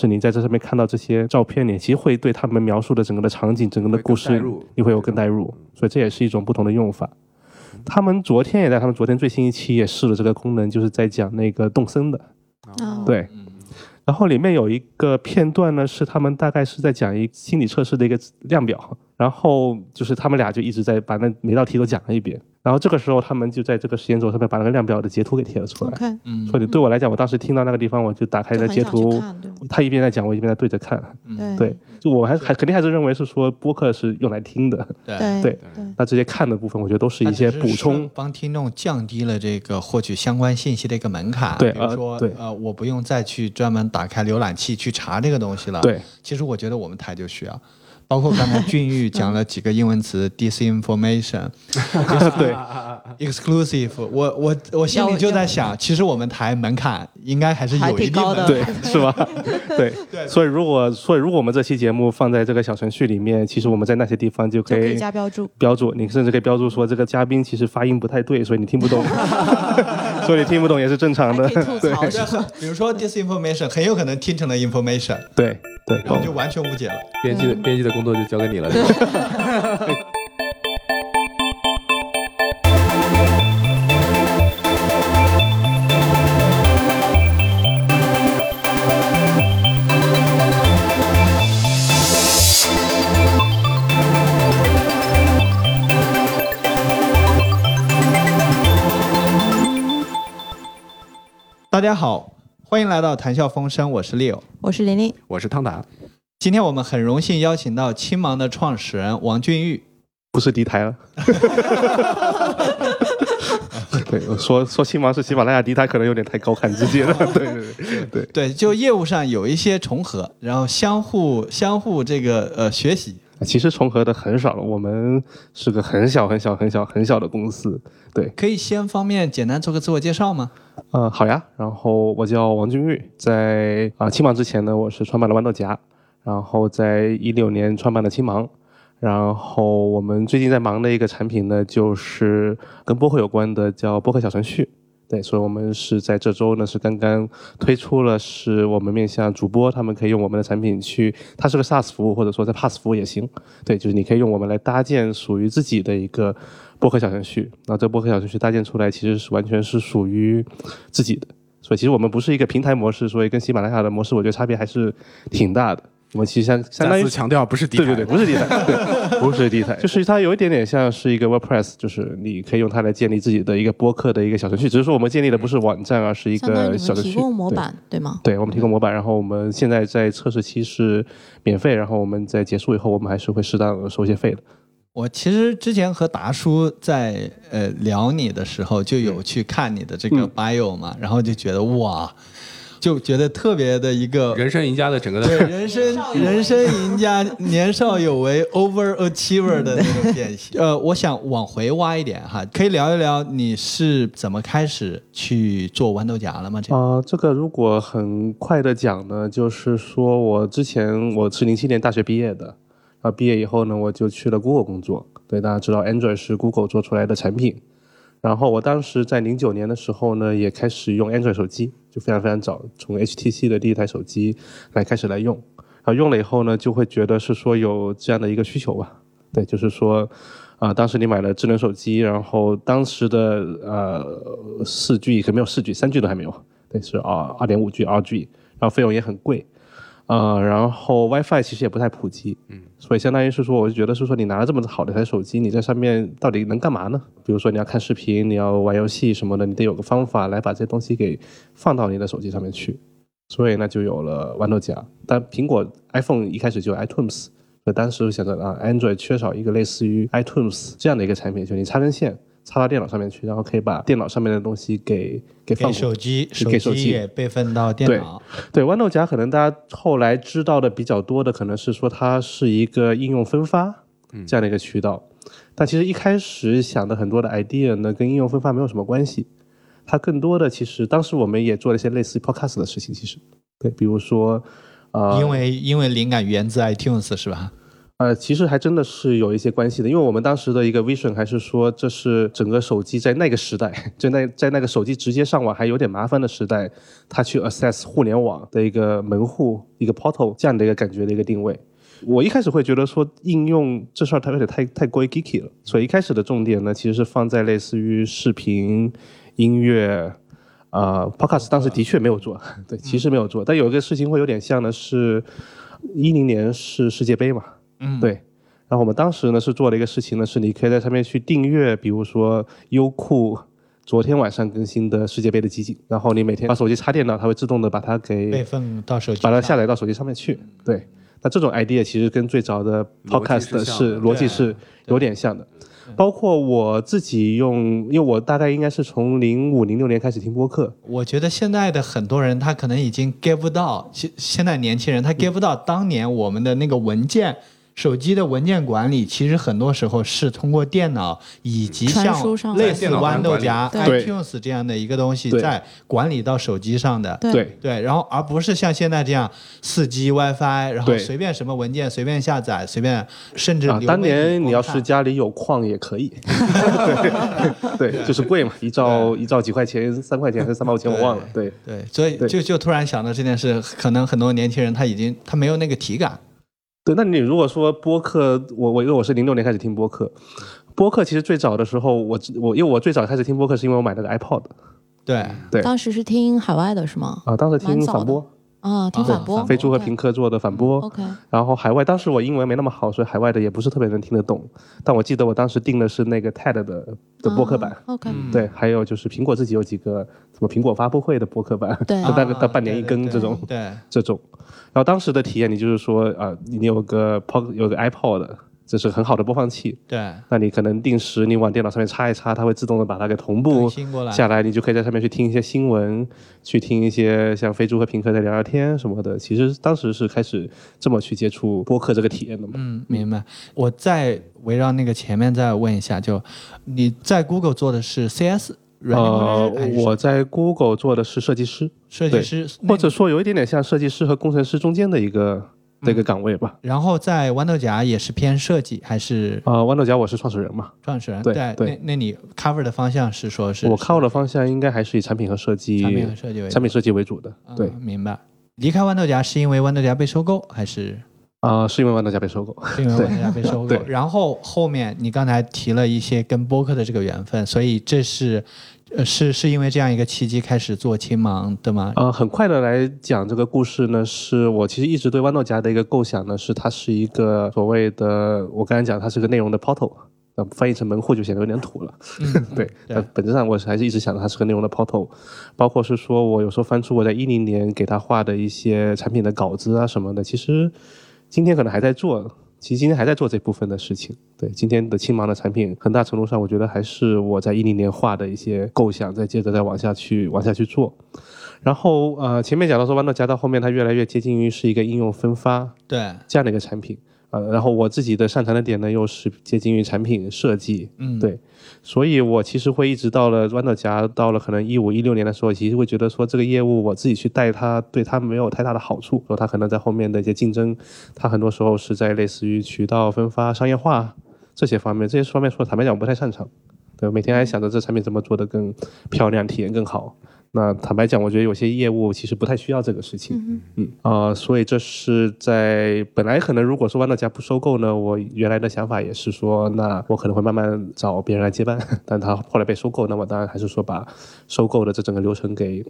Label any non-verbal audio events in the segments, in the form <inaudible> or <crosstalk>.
是你在这上面看到这些照片，你其实会对他们描述的整个的场景、整个的故事你会有更代入，所以这也是一种不同的用法。他们昨天也在他们昨天最新一期也试了这个功能，就是在讲那个动森的，哦，对。然后里面有一个片段呢，是他们大概是在讲一心理测试的一个量表，然后就是他们俩就一直在把那每道题都讲了一遍，然后这个时候他们就在这个实验轴上面把那个量表的截图给贴了出来。嗯所以对我来讲，我当时听到那个地方，我就打开就很想那截图他一边在讲，我一边在对着看。对对，就我还还肯定还是认为是说播客是用来听的，对对那这些看的部分，我觉得都是一些补充。帮听众降低了这个获取相关信息的一个门槛。对呃比如说，对呃，我不用再去专门打开浏览器去查这个东西了。，对，其实我觉得我们台就需要。包括刚才俊玉讲了几个英文词，<laughs> disinformation、<laughs> 对。Exclusive，我我我心里就在想，其实我们台门槛应该还是有一定门槛。对，是吧？<laughs> 对，所以如果所以如果我们这期节目放在这个小程序里面，其实我们在那些地方就可以就可以加标注。标注，你甚至可以标注说这个嘉宾其实发音不太对，所以你听不懂，所以你听不懂也是正常的。对？比如说 disinformation 很有可能听成了 information，对对，然后就完全误解了。编辑的编辑的工作就交给你了。大家好，欢迎来到谈笑风生，我是 Leo。我是玲玲，我是汤达，今天我们很荣幸邀请到青芒的创始人王俊玉。不是敌台了。<laughs> 对，我说说青芒是喜马拉雅敌台，可能有点太高看自己了。<laughs> 对对对对对，就业务上有一些重合，然后相互相互这个呃学习。其实重合的很少了，我们是个很小很小很小很小的公司。对，可以先方面简单做个自我介绍吗？呃，好呀。然后我叫王俊玉，在啊、青芒之前呢，我是创办了豌豆荚，然后在一六年创办了青芒。然后我们最近在忙的一个产品呢，就是跟播客有关的，叫播客小程序。对，所以我们是在这周呢是刚刚推出了，是我们面向主播，他们可以用我们的产品去，它是个 SaaS 服务，或者说在 Pass 服务也行。对，就是你可以用我们来搭建属于自己的一个播客小程序。那这播客小程序搭建出来，其实是完全是属于自己的。所以其实我们不是一个平台模式，所以跟喜马拉雅的模式，我觉得差别还是挺大的。我们其实相相当于强调不是敌台。对对对，不是地台，对，不是地台，<laughs> 就是它有一点点像是一个 WordPress，就是你可以用它来建立自己的一个播客的一个小程序，只是说我们建立的不是网站，而是一个小程序。提供模对板对吗？对，我们提供模板，然后我们现在在测试期是免费，然后我们在结束以后，我们还是会适当地收一些费的。我其实之前和达叔在呃聊你的时候，就有去看你的这个嗯 bio 嘛，然后就觉得哇，就觉得特别的一个人生赢家的整个的对 <laughs> 人生人生赢家，年少有为 <laughs> overachiever 的那种典型。<laughs> 呃，我想往回挖一点哈，可以聊一聊你是怎么开始去做豌豆荚了吗？这个啊、这个如果很快的讲呢，就是说我之前我是零七年大学毕业的，然后毕业以后呢，我就去了 Google 工作。对，大家知道 Android 是 Google 做出来的产品。然后我当时在零九年的时候呢，也开始用 Android 手机，就非常非常早，从 HTC 的第一台手机来开始来用。然后用了以后呢，就会觉得是说有这样的一个需求吧。对，就是说，啊、当时你买了智能手机，然后当时的呃四 G 可没有四 G，三 G 都还没有，对，是二二点五 G、二 G，然后费用也很贵，呃，然后 WiFi 其实也不太普及，嗯，所以相当于是说，我就觉得是说，你拿了这么好的一台手机，你在上面到底能干嘛呢？比如说你要看视频，你要玩游戏什么的，你得有个方法来把这些东西给放到你的手机上面去，所以那就有了豌豆荚。但苹果 iPhone 一开始就有 iTunes。所以当时想着啊，Android 缺少一个类似于 iTunes 这样的一个产品，就你插根线插到电脑上面去，然后可以把电脑上面的东西给给放给手机，给手机备份到电脑。对豌豆荚，可能大家后来知道的比较多的，可能是说它是一个应用分发这样的一个渠道。但其实一开始想的很多的 idea 呢，跟应用分发没有什么关系。它更多的其实当时我们也做了一些类似于 podcast 的事情，其实对，比如说呃，因为因为灵感源自 iTunes 是吧？呃，其实还真的是有一些关系的，因为我们当时的一个 vision 还是说，这是整个手机在那个时代，<laughs> 就那在那个手机直接上网还有点麻烦的时代，它去 access 互联网的一个门户、一个 portal 这样的一个感觉的一个定位。我一开始会觉得说应用这事儿它有点太太过于 geeky 了，所以一开始的重点呢，其实是放在类似于视频、音乐。啊、p o d c a s t 当时的确没有做，<laughs> 对，其实没有做，但有一个事情会有点像的是，一零年是世界杯嘛，嗯，对，然后我们当时呢是做了一个事情呢，是你可以在上面去订阅，比如说优酷昨天晚上更新的世界杯的集锦，然后你每天把手机插电脑，它会自动的把它给备份到手机把它下载到手机上面去。对，那这种 idea 其实跟最早的 podcast 的是逻辑是有点像的。包括我自己用，因为我大概应该是从零五零六年开始听播客，我觉得现在的很多人他可能已经 get 不到，现现在年轻人他 get 不到当年我们的那个文件。手机的文件管理其实很多时候是通过电脑以及像类似豌豆荚、对。iTunes 这样的一个东西在管理到手机上的。对。对。对，然后而不是像现在这样四 G WiFi，然后随便什么文件随便下载，随便甚至啊，当年你要是家里有矿也可以，<laughs> 对对，就是贵嘛，一兆一兆几块钱，三块钱还是三毛钱我忘了，对。对，所以就就突然想到这件事，可能很多年轻人他已经他没有那个体感。对。那你如果说播客，我我因为我是零六年开始听播客，播客其实最早的时候，我我因为我最早开始听播客是因为我买了个 iPod，对，对当时是听海外的是吗？啊，当时听反播，啊，听反播，飞猪和平克做的反播，OK，然后海外当时我英文没那么好，所以海外的也不是特别能听得懂，但我记得我当时订的是那个 TED 的的播客版。啊 OK，嗯对，还有就是苹果自己有几个什么苹果发布会的播客版，对就大概啊到半年一更这种。对，这种。然后当时的体验，你就是说啊、你有个 pod 有个 iPod，这是很好的播放器。对，那你可能定时你往电脑上面插一插，它会自动的把它给同步下来，你就可以在上面去听一些新闻，去听一些像飞猪和平克在聊聊天什么的。其实当时是开始这么去接触播客这个体验的嘛。嗯，明白。我再围绕那个前面再问一下，就你在 Google 做的是 CS 软件工呃我在 Google 做的是设计师，设计师，或者说有一点点像设计师和工程师中间的一个的一个岗位吧。然后在豌豆荚也是偏设计还是啊、豌豆荚我是创始人嘛，创始人？对对，对那那你 cover 的方向是说是我 cover 的方向应该还是以产品和设计、产品和设计为主产品设计为主的。对，嗯明白。离开豌豆荚是因为豌豆荚被收购，还是啊、是因为豌豆荚被收购。<laughs> 是因为豌豆荚被收购？然后后面你刚才提了一些跟播客的这个缘分，所以这是呃是是因为这样一个契机开始做青芒的吗？呃，很快的来讲这个故事呢，是我其实一直对豌豆荚的一个构想呢，是它是一个所谓的，我刚才讲它是个内容的 portal，呃，翻译成门户就显得有点土了。嗯，<laughs> 对，但本质上我是还是一直想着它是个内容的 portal，包括是说我有时候翻出我在一零年给他画的一些产品的稿子啊什么的，其实今天可能还在做。其实今天还在做这部分的事情，对今天的青芒的产品，很大程度上我觉得还是我在一零年画的一些构想，再接着再往下去往下去做。然后呃，前面讲到说豌豆荚到后面它越来越接近于是一个应用分发对，这样的一个产品，呃，然后我自己的擅长的点呢又是接近于产品设计，嗯，对，所以我其实会一直到了豌豆荚，到了可能一五一六年的时候，其实会觉得说这个业务我自己去带它，对它没有太大的好处。说它可能在后面的一些竞争，它很多时候是在类似于渠道分发、商业化这些方面，这些方面说坦白讲我不太擅长。对，每天还想着这产品怎么做得更漂亮，体验更好。那坦白讲，我觉得有些业务其实不太需要这个事情。嗯嗯啊、所以这是在本来可能如果说豌豆荚不收购呢，我原来的想法也是说，那我可能会慢慢找别人来接班，<laughs> 但他后来被收购，那我当然还是说把收购的这整个流程给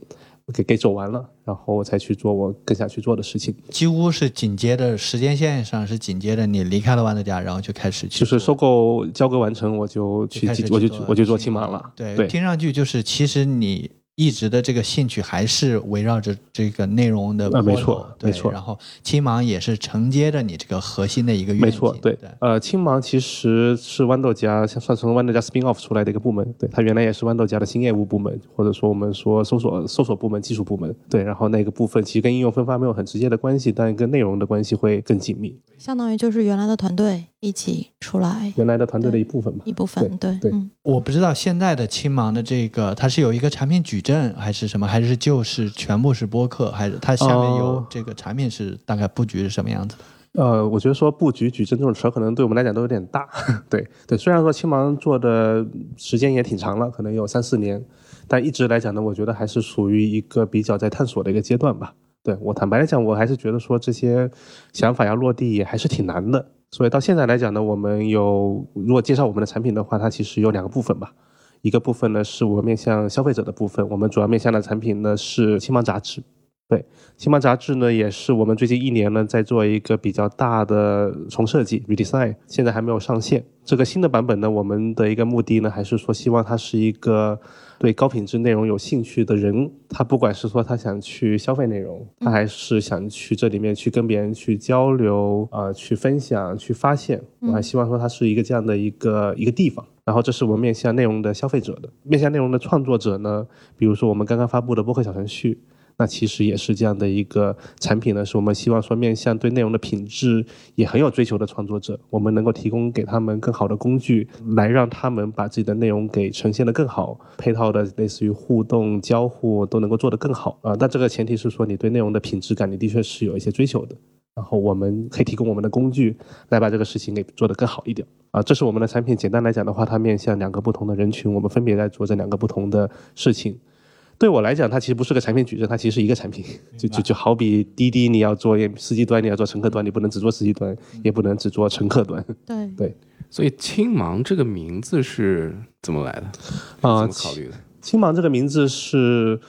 给给走完了，然后我才去做我更想去做的事情，几乎是紧接着时间线上是紧接着你离开了豌豆荚，然后就开始去就是收购交割完成，我就去我就我就做青芒了，对，对。听上去就是其实你一直的这个兴趣还是围绕着这个内容的啊没错没错然后青芒也是承接着你这个核心的一个愿景，没错，对，呃，青芒其实是豌豆荚，像算从豌豆荚 spin off 出来的一个部门，对，它原来也是豌豆荚的新业务部门，或者说我们说搜索搜索部门、技术部门，对，然后那个部分其实跟应用分发没有很直接的关系，但跟内容的关系会更紧密。相当于就是原来的团队一起出来原来的团队的一部分嘛。一部分，对对嗯，我不知道现在的青芒的这个，它是有一个产品矩阵还是什么，还是就是全部是播客，还是它下面有哦这个产品是大概布局是什么样子的？呃，我觉得说布局矩阵这种词儿可能对我们来讲都有点大。<laughs> 对对，虽然说青芒做的时间也挺长了，可能有三四年，但一直来讲呢，我觉得还是属于一个比较在探索的一个阶段吧。对我坦白来讲，我还是觉得说这些想法要落地也还是挺难的。所以到现在来讲呢，我们有如果介绍我们的产品的话，它其实有两个部分吧。一个部分呢是我们面向消费者的部分，我们主要面向的产品呢是青芒杂志。对，青芒杂志呢也是我们最近一年呢在做一个比较大的重设计 redesign，现在还没有上线。这个新的版本呢，我们的一个目的呢还是说希望它是一个对高品质内容有兴趣的人，他不管是说他想去消费内容，他还是想去这里面去跟别人去交流啊、呃去分享、去发现，我还希望说它是一个这样的一个一个地方。然后这是我们面向内容的消费者的，面向内容的创作者呢，比如说我们刚刚发布的播客小程序，那其实也是这样的一个产品呢，是我们希望说面向对内容的品质也很有追求的创作者，我们能够提供给他们更好的工具，来让他们把自己的内容给呈现得更好，配套的类似于互动交互都能够做得更好啊。那这个前提是说你对内容的品质感，你的确是有一些追求的。然后我们可以提供我们的工具来把这个事情给做得更好一点啊。这是我们的产品。简单来讲的话，它面向两个不同的人群，我们分别在做这两个不同的事情。对我来讲，它其实不是个产品矩阵，它其实是一个产品。就就就好比滴滴，你要做司机端，你要做乘客端，你不能只做司机端，也不能只做乘客端。对对所以青芒这个名字是怎么来的？啊怎么考虑的？青芒这个名字是，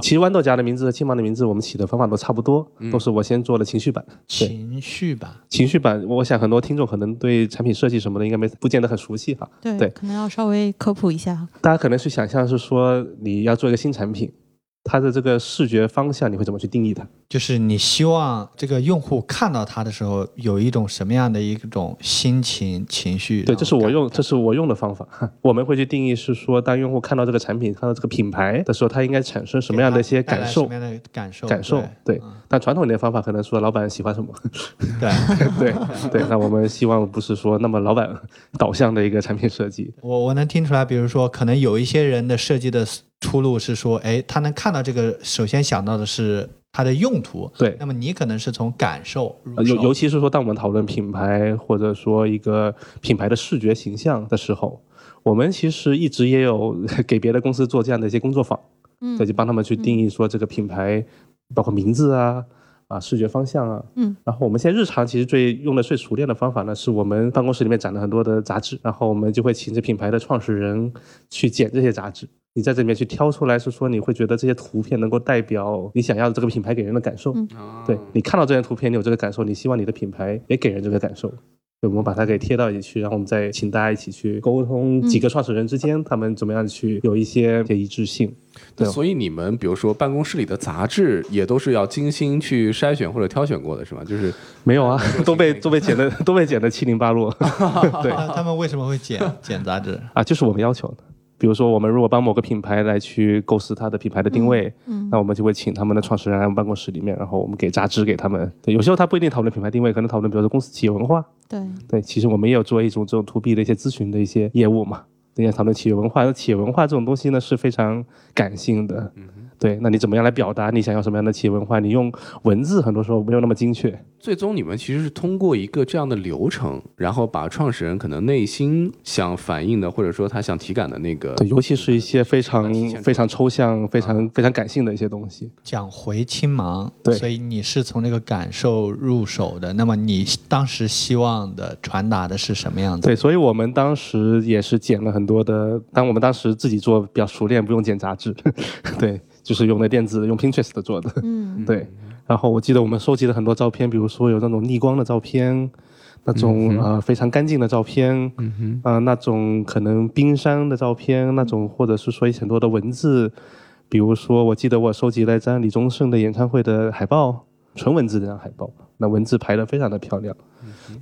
其实豌豆荚的名字和青芒的名字，我们起的方法都差不多，都是我先做了情绪版。情绪版，情绪版，我想很多听众可能对产品设计什么的应该没不见得很熟悉哈。对对可能要稍微科普一下。大家可能去想象是说你要做一个新产品，它的这个视觉方向你会怎么去定义它？就是你希望这个用户看到它的时候有一种什么样的一种心情情绪？对，这是我用这这是我用的方法。<laughs> 我们会去定义是说，当用户看到这个产品、看到这个品牌的时候，他应该产生什么样的一些感受什么？样的感受？感受对对，但传统一点的方法可能说老板喜欢什么，<laughs> 对。对 <laughs> 对。那我们希望不是说那么老板导向的一个产品设计，我我能听出来，比如说，可能有一些人的设计的出路是说，哎，他能看到这个，首先想到的是它的用途。对。那么你可能是从感受入呃手，尤尤其是说，当我们讨论品牌或者说一个品牌的视觉形象的时候，我们其实一直也有给别的公司做这样的一些工作坊，嗯。对，就帮他们去定义说这个品牌，包括名字啊。啊，视觉方向啊，嗯，然后我们现在日常其实最用的最熟练的方法呢，是我们办公室里面展了很多的杂志，然后我们就会请这品牌的创始人去剪这些杂志，你在这里面去挑出来，是说你会觉得这些图片能够代表你想要的这个品牌给人的感受，嗯对你看到这些图片，你有这个感受，你希望你的品牌也给人这个感受。对，我们把它给贴到一起去，然后我们再请大家一起去沟通，几个创始人之间、他们怎么样去有一些一些一致性。对所以你们比如说办公室里的杂志也都是要精心去筛选或者挑选过的，是吗？就是没有啊，<laughs> 都被都被剪的 <laughs> 都被剪的七零八落。<laughs> 对他们为什么会剪剪杂志？啊，就是我们要求的。比如说，我们如果帮某个品牌来去构思它的品牌的定位，嗯那我们就会请他们的创始人来我们办公室里面，然后我们给杂志给他们。对，有时候他不一定讨论品牌定位，可能讨论比如说公司企业文化。对，对，其实我们也有做一种这种 to B 的一些咨询的一些业务嘛。人家讨论企业文化，那企业文化这种东西呢是非常感性的。对，那你怎么样来表达你想要什么样的企业文化？你用文字很多时候没有那么精确。最终你们其实是通过一个这样的流程，然后把创始人可能内心想反映的，或者说他想体感的那个，对，尤其是一些非常非常抽象、非常非常感性的一些东西。讲回青芒，对所以你是从那个感受入手的。那么你当时希望的传达的是什么样子？对，所以我们当时也是剪了很多的，当我们当时自己做比较熟练，不用剪杂志，<laughs> 对，就是用的电子用 Pinterest 做的，嗯。<laughs> 对。然后我记得我们收集了很多照片，比如说有那种逆光的照片，那种、呃非常干净的照片，嗯哼，呃那种可能冰山的照片，那种或者是说一很多的文字，比如说我记得我收集了一张李宗盛的演唱会的海报，纯文字的张海报，那文字排的非常的漂亮，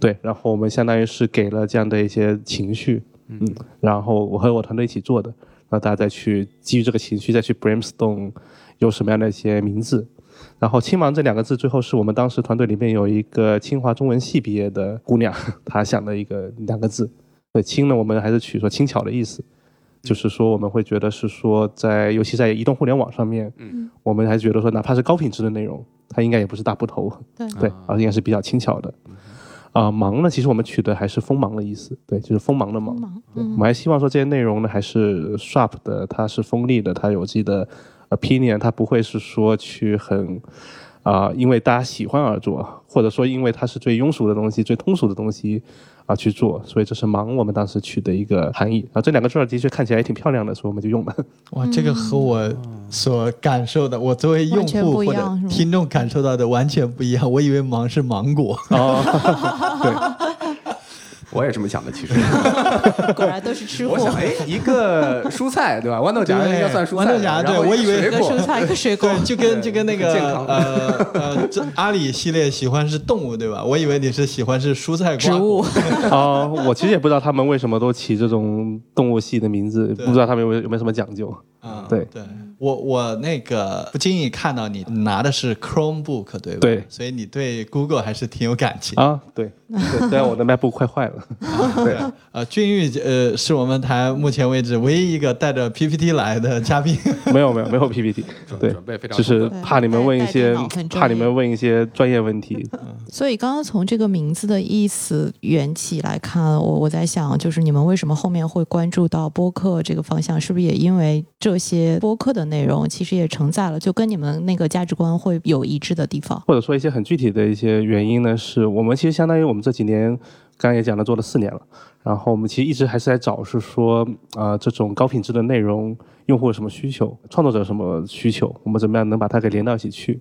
对，然后我们相当于是给了这样的一些情绪，嗯，然后我和我团队一起做的，然后大家再去基于这个情绪再去 brainstorm 有什么样的一些名字。然后“青芒”这两个字，最后是我们当时团队里面有一个清华中文系毕业的姑娘，<laughs> 她想的一个两个字。对“轻”呢，我们还是取说轻巧的意思，就是说我们会觉得是说在，尤其在移动互联网上面，嗯，我们还是觉得说，哪怕是高品质的内容，它应该也不是大部头，对对啊，而应该是比较轻巧的。啊、忙呢，其实我们取的还是锋芒的意思，对，就是锋芒的芒。忙，对，我嗯们还希望说这些内容呢还是 sharp 的，它是锋利的，它有自己的 opinion，它不会是说去很啊、因为大家喜欢而做，或者说因为它是最庸俗的东西、最通俗的东西啊、去做，所以这是忙我们当时取的一个含义啊。这两个字儿的确看起来也挺漂亮的，所以我们就用了。哇，这个和我所感受的，我作为用户或者听众感受到的完全不一样。我以为芒是芒果，哦，<laughs> 我也这么想的，其实。<laughs> 果然都是吃货我。想，哎，一个蔬菜对吧？豌豆荚应该算蔬菜，豌豆荚然后对我以为一个水果蔬菜，一个水果对，，就跟就跟那个健康呃呃，这阿里系列喜欢是动物对吧？我以为你是喜欢是蔬菜瓜植物果。<laughs> 哦，我其实也不知道他们为什么都起这种动物系的名字，不知道他们有没有有没有什么讲究。啊，对对，我我那个不经意看到你拿的是 Chromebook 对吧？对所以你对 Google 还是挺有感情。啊，对，<laughs> 对，虽然我的 <laughs> MacBook 快坏了，对，呃，俊玉呃是我们台目前为止唯一一个带着 PPT 来的嘉宾。没有没有没有 PPT，对准备非常只是怕你们问一些怕你们问一些专业问题。所以刚刚从这个名字的意思缘起来看，我我在想，就是你们为什么后面会关注到播客这个方向？是不是也因为这些播客的内容其实也承载了，就跟你们那个价值观会有一致的地方？或者说一些很具体的一些原因呢，是我们其实相当于我们这几年，刚刚也讲了，做了四年了，然后我们其实一直还是在找，是说啊、呃这种高品质的内容，用户有什么需求，创作者有什么需求，我们怎么样能把它给连到一起去。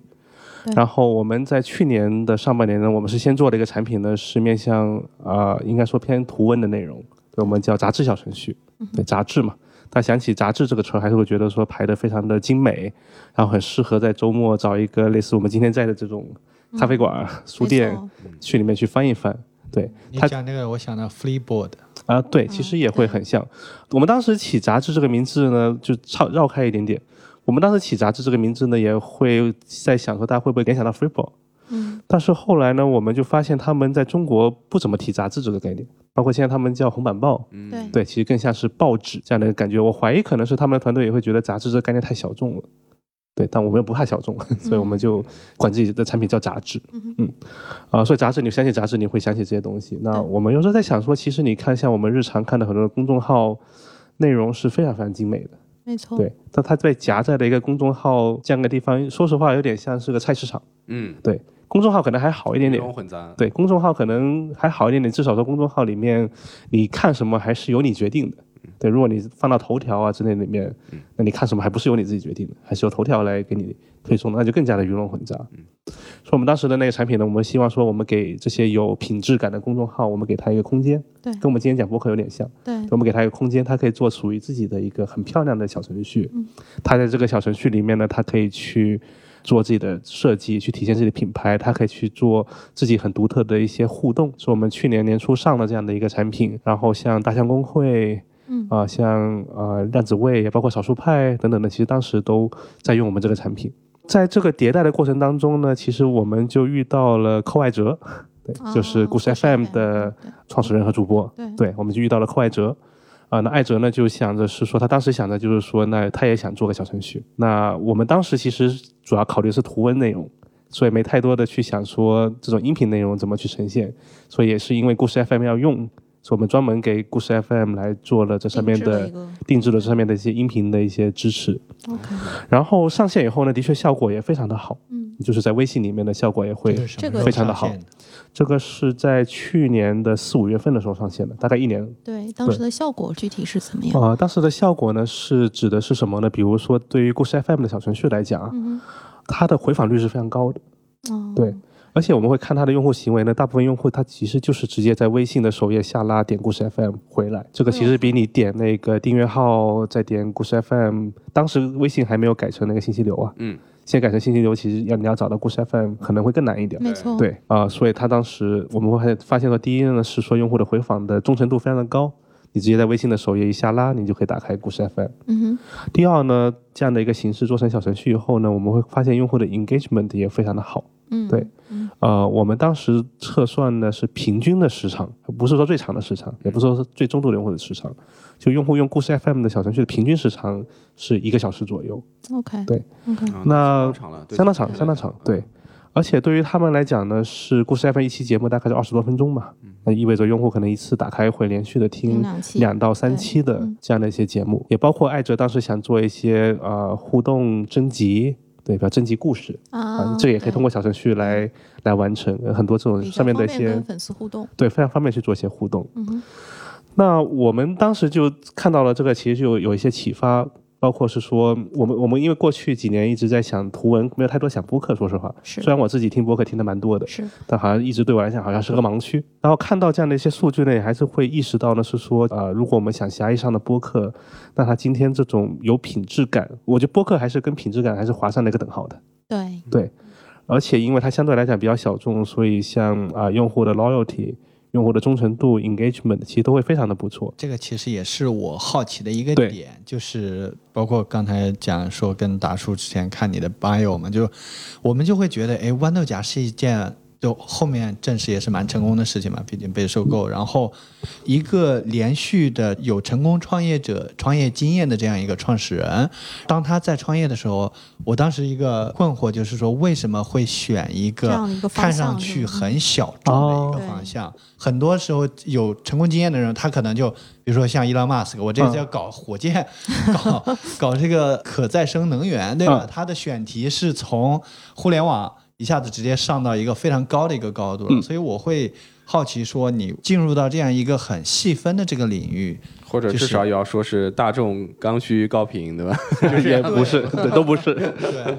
然后我们在去年的上半年呢，我们是先做了一个产品呢，是面向啊、呃应该说偏图文的内容，对我们叫杂志小程序，对杂志嘛。大家想起杂志这个词，还是会觉得说排的非常的精美，然后很适合在周末找一个类似我们今天在的这种咖啡馆、书店去里面去翻一翻。对你讲那个，我想到 Fleetboard。啊，对，其实也会很像。我们当时起杂志这个名字呢，就绕绕开一点点。我们当时起杂志这个名字呢，也会在想说大家会不会联想到 Freeboard。嗯，但是后来呢，我们就发现他们在中国不怎么提杂志这个概念，包括现在他们叫红板报，嗯对对，其实更像是报纸这样的一个感觉。我怀疑可能是他们的团队也会觉得杂志这个概念太小众了，对，但我们又不怕小众，<laughs> 所以我们就管自己的产品叫杂志。嗯嗯，啊、所以杂志你想起杂志，你会想起这些东西。那我们有时候在想说，其实你看像我们日常看的很多公众号，内容是非常非常精美的。没错，对，但它被夹在了一个公众号这样的地方，说实话有点像是个菜市场。嗯，对，公众号可能还好一点内点，容混杂，对，公众号可能还好一点点，至少说公众号里面你看什么还是由你决定的。对，如果你放到头条啊之类里面，那你看什么还不是由你自己决定的，还是由头条来给你推送的，那就更加的鱼龙混杂。所以我们当时的那个产品呢，我们希望说我们给这些有品质感的公众号，我们给它一个空间，对跟我们今天讲播客有点像。对我们给它一个空间，它可以做属于自己的一个很漂亮的小程序。嗯它在这个小程序里面呢，它可以去做自己的设计，去体现自己的品牌，它可以去做自己很独特的一些互动。是我们去年年初上的这样的一个产品。然后像大象公会。嗯啊、像呃量子位，包括少数派等等的，其实当时都在用我们这个产品。在这个迭代的过程当中呢，其实我们就遇到了寇爱哲，对，就是哦故事 FM 的创始人和主播，对对，我们就遇到了寇爱哲。啊，那艾哲呢就想着是说，他当时想着就是说，那他也想做个小程序。那我们当时其实主要考虑的是图文内容，所以没太多的去想说这种音频内容怎么去呈现。所以也是因为故事 FM 要用，所以我们专门给故事 FM 来做了这上面的定制了一个。定制了这上面的一些音频的一些支持。OK，然后上线以后呢，的确效果也非常的好，嗯，就是在微信里面的效果也会非常的好。上线这个是在去年的四五月份的时候上线的，大概一年。对，当时的效果具体是怎么样？呃，当时的效果呢是指的是什么呢？比如说对于故事 FM 的小程序来讲它的回访率是非常高的，哦，对而且我们会看它的用户行为呢，大部分用户他其实就是直接在微信的首页下拉点故事 FM 回来，这个其实比你点那个订阅号再点故事 FM，当时微信还没有改成那个信息流啊，嗯，现在改成信息流，其实要你要找到故事 FM 可能会更难一点。没错，对。啊、所以他当时我们会发现说，第一呢是说用户的回访的忠诚度非常的高，你直接在微信的首页一下拉，你就可以打开故事 FM。嗯哼，第二呢，这样的一个形式做成小程序以后呢，我们会发现用户的 engagement 也非常的好。嗯，对，呃，我们当时测算的是平均的时长，不是说最长的时长，也不是说是最中度的用户的时长，就用户用故事 FM 的小程序的平均时长是一个小时左右，，OK，对，OK，啊那相当长了，相当长，对相当长，对。而且对于他们来讲呢，是故事 FM 一期节目大概是二十多分钟嘛，那意味着用户可能一次打开会连续的听听两到三期的嗯。这样的一些节目，也包括艾哲当时想做一些呃互动征集，对，比较征集故事，啊啊，，这个也可以通过小程序来来完成，呃很多这种上面的一些粉丝互动，对非常方便去做一些互动。嗯，那我们当时就看到了这个，其实就有有一些启发，包括是说我们我们因为过去几年一直在想图文，没有太多想播客，说实话。是虽然我自己听播客听的蛮多的，是，但好像一直对我来讲好像是个盲区。然后看到这样的一些数据呢，也还是会意识到呢，是说呃，如果我们想狭义上的播客，那它今天这种有品质感，我觉得播客还是跟品质感还是划上了一个等号的。对，对，而且因为它相对来讲比较小众，所以像啊、用户的 loyalty、用户的忠诚度、engagement 其实都会非常的不错。这个其实也是我好奇的一个点，就是包括刚才讲说跟达叔之前看你的 bio 嘛，就我们就会觉得，哎，豌豆荚是一件就后面正式也是蛮成功的事情嘛，毕竟被收购，然后一个连续的有成功创业者创业经验的这样一个创始人，当他在创业的时候，我当时一个困惑就是说，为什么会选一个看上去很小众的一个哦方向？很多时候有成功经验的人，他可能就比如说像伊朗马斯克，我这次要搞火箭，搞搞这个可再生能源，对吧？嗯他的选题是从互联网一下子直接上到一个非常高的一个高度了，嗯所以我会好奇说，你进入到这样一个很细分的这个领域，或者至少也要说是大众刚需高频，对吧？<laughs> 也不是，对，都不是。对，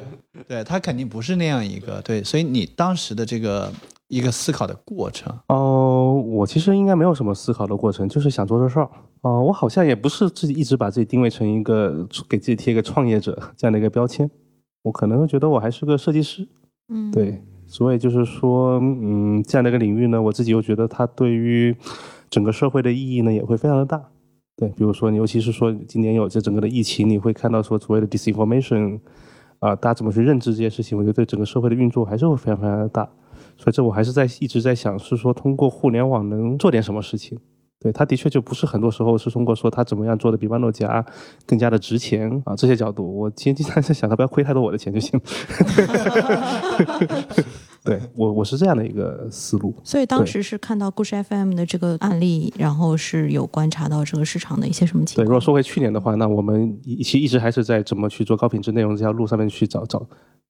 对，他肯定不是那样一个对，所以你当时的这个一个思考的过程，哦，我其实应该没有什么思考的过程，就是想做这事儿。哦，我好像也不是自己一直把自己定位成一个给自己贴一个创业者这样的一个标签，我可能会觉得我还是个设计师。嗯，对，所以就是说，嗯，这样的一个领域呢，我自己又觉得它对于整个社会的意义呢也会非常的大。对，比如说，尤其是说今年有这整个的疫情，你会看到说所谓的 disinformation，啊、大家怎么去认知这件事情，我觉得对整个社会的运作还是会非常非常的大。所以这我还是在一直在想，是说通过互联网能做点什么事情。对，他的确就不是很多时候是通过说他怎么样做的比豌豆荚更加的值钱啊这些角度，我其实经常在想，他不要亏太多我的钱就行。<laughs> 对我我是这样的一个思路。所以当时是看到故事 FM 的这个案例，然后是有观察到这个市场的一些什么情况对，况？如果说回去年的话，那我们一其实一直还是在怎么去做高品质内容这条路上面去找找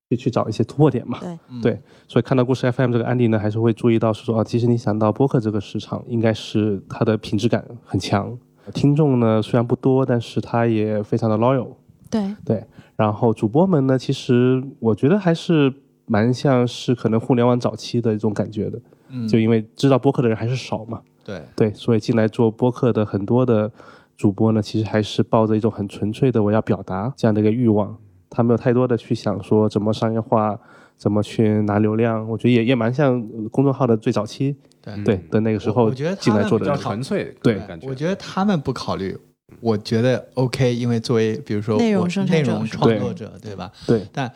去去找一些突破点嘛。对，对，所以看到故事 FM 这个案例呢，还是会注意到是说啊，其实你想到播客这个市场，应该是它的品质感很强，听众呢虽然不多，但是它也非常的 loyal。对，对，然后主播们呢，其实我觉得还是蛮像是可能互联网早期的一种感觉的，嗯，就因为知道播客的人还是少嘛，对，对，所以进来做播客的很多的主播呢，其实还是抱着一种很纯粹的我要表达这样的一个欲望，他没有太多的去想说怎么商业化，怎么去拿流量，我觉得也也蛮像呃公众号的最早期对。对的那个时候我我觉得进来做的比较。纯粹，对。感觉。我觉得他们不考虑，我觉得 OK，因为作为比如说内容生产内容者创作者，对吧？对，但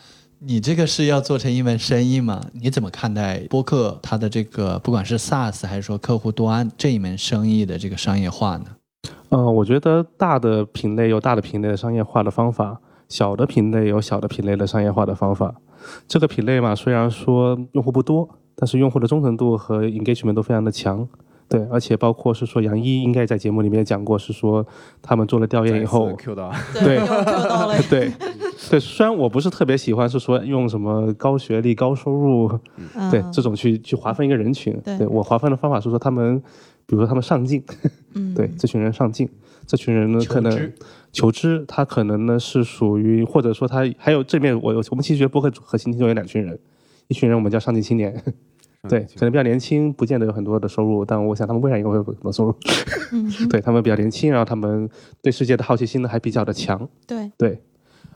你这个是要做成一门生意吗？你怎么看待播客它的这个不管是 SaaS 还是说客户端这一门生意的这个商业化呢？嗯、我觉得大的品类有大的品类的商业化的方法，小的品类有小的品类的商业化的方法。这个品类嘛，虽然说用户不多，但是用户的忠诚度和 engagement 都非常的强。对，而且包括是说杨一应该在节目里面也讲过，是说他们做了调研以后对对对，虽然我不是特别喜欢是说用什么高学历、高收入，对嗯这种去去划分一个人群，对我划分的方法是说他们，比如说他们上进，嗯对这群人上进，这群人呢可能求知，他可能呢是属于或者说他还有这面我我们其实觉得播客核心听众有两群人，一群人我们叫上进青年。对，可能比较年轻，不见得有很多的收入，但我想他们未来应该会有很多收入。嗯，对他们比较年轻，然后他们对世界的好奇心呢还比较的强。对，对，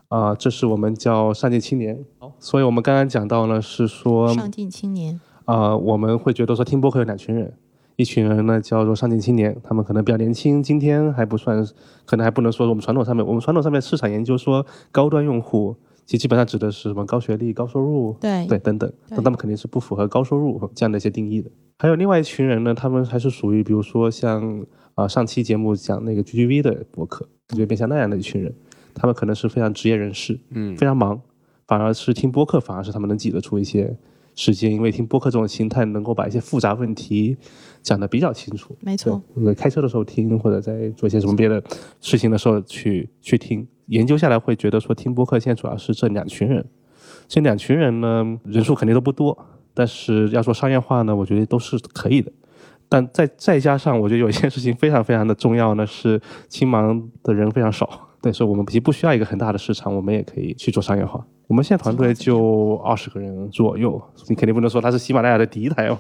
啊、这是我们叫上进青年。所以我们刚刚讲到呢，是说上进青年，啊、我们会觉得说听播客有两群人，一群人呢叫做上进青年，他们可能比较年轻，今天还不算，可能还不能说我们传统上面，我们传统上面市场研究说高端用户，其实基本上指的是什么高学历、高收入，对对等等，对那他们肯定是不符合高收入这样的一些定义的。还有另外一群人呢，他们还是属于比如说像啊、上期节目讲那个 GGV 的博客，就有点像那样的一群人，他们可能是非常职业人士，嗯非常忙，反而是听播客，反而是他们能挤得出一些时间，因为听播客这种形态能够把一些复杂问题讲得比较清楚。没错，，呃开车的时候听，或者在做一些什么别的事情的时候去去听，研究下来会觉得说听播客现在主要是这两群人，这两群人呢人数肯定都不多，但是要说商业化呢，我觉得都是可以的。但再再加上，我觉得有一件事情非常非常的重要呢，是青盲的人非常少，对，所以我们其实不需要一个很大的市场，我们也可以去做商业化。我们现在团队就二十个人左右，你肯定不能说它是喜马拉雅的第一台哦，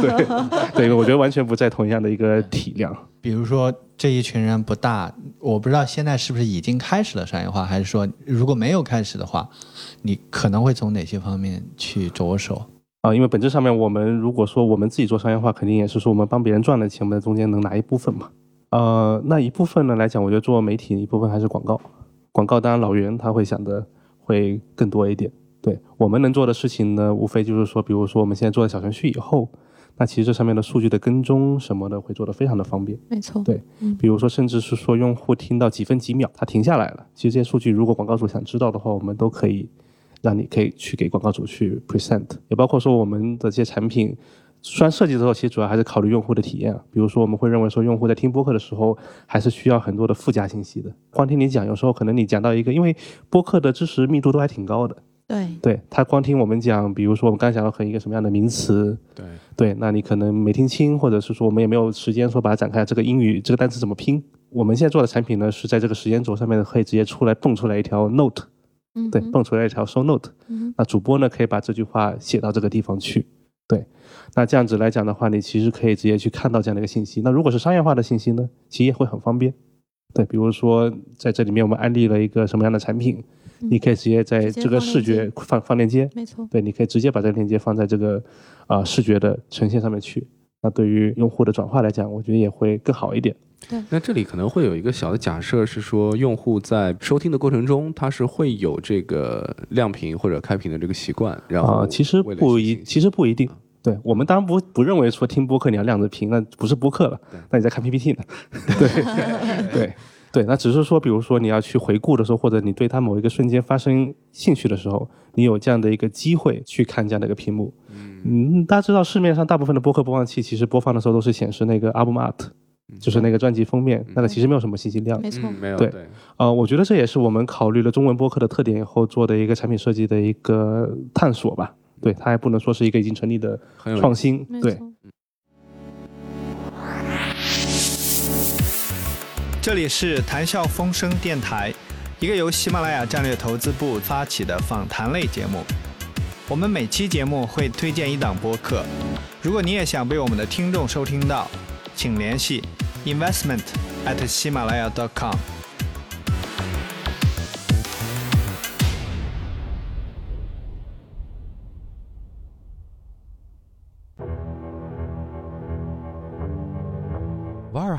对 <laughs> 对，我觉得完全不在同样的一个体量。比如说这一群人不大，我不知道现在是不是已经开始了商业化，还是说如果没有开始的话，你可能会从哪些方面去着手？啊，因为本质上面，我们如果说我们自己做商业化，肯定也是说我们帮别人赚了钱，我们在中间能拿一部分嘛。呃，那一部分呢来讲，我觉得做媒体一部分还是广告，广告当然老袁他会想的会更多一点。对我们能做的事情呢，无非就是说，比如说我们现在做了小程序以后，那其实这上面的数据的跟踪什么的会做得非常的方便。没错，对比如说，甚至是说用户听到几分几秒，他停下来了。其实这些数据，如果广告主想知道的话，我们都可以让你可以去给广告主去 present，也包括说我们的这些产品。虽然设计的时候，其实主要还是考虑用户的体验啊。比如说，我们会认为说，用户在听播客的时候，还是需要很多的附加信息的。光听你讲，有时候可能你讲到一个，因为播客的知识密度都还挺高的，对对他光听我们讲，比如说我们刚才讲到很一个什么样的名词，对，对，那你可能没听清，或者是说我们也没有时间说把它展开，这个英语这个单词怎么拼？我们现在做的产品呢，是在这个时间轴上面可以直接出来蹦出来一条 note，对，嗯对蹦出来一条 show note。嗯那主播呢，可以把这句话写到这个地方去。对，那这样子来讲的话，你其实可以直接去看到这样的一个信息。那如果是商业化的信息呢，其实也会很方便。对，比如说在这里面我们安利了一个什么样的产品，嗯你可以直接在这个视觉接放放链接，没错，对，你可以直接把这个链接放在这个啊、视觉的呈现上面去。那对于用户的转化来讲，我觉得也会更好一点。那这里可能会有一个小的假设，是说用户在收听的过程中，他是会有这个亮屏或者开屏的这个习惯，然后啊、其实不一，其实不一定。对我们当然不不认为说听播客你要亮着屏，那不是播客了，那你在看 PPT 呢？<laughs> 对对对，那只是说，比如说你要去回顾的时候，或者你对它某一个瞬间发生兴趣的时候，你有这样的一个机会去看这样的一个屏幕。嗯，大家知道市面上大部分的播客播放器其实播放的时候都是显示那个 album art，就是那个专辑封面，那个其实没有什么信息量。没错嗯，没有对对呃，我觉得这也是我们考虑了中文播客的特点以后做的一个产品设计的一个探索吧。对，它还不能说是一个已经成立的很有创新。对，这里是谈笑风生电台，一个由喜马拉雅战略投资部发起的访谈类节目。我们每期节目会推荐一档播客，如果你也想被我们的听众收听到，请联系 investment at 喜马拉雅 .com。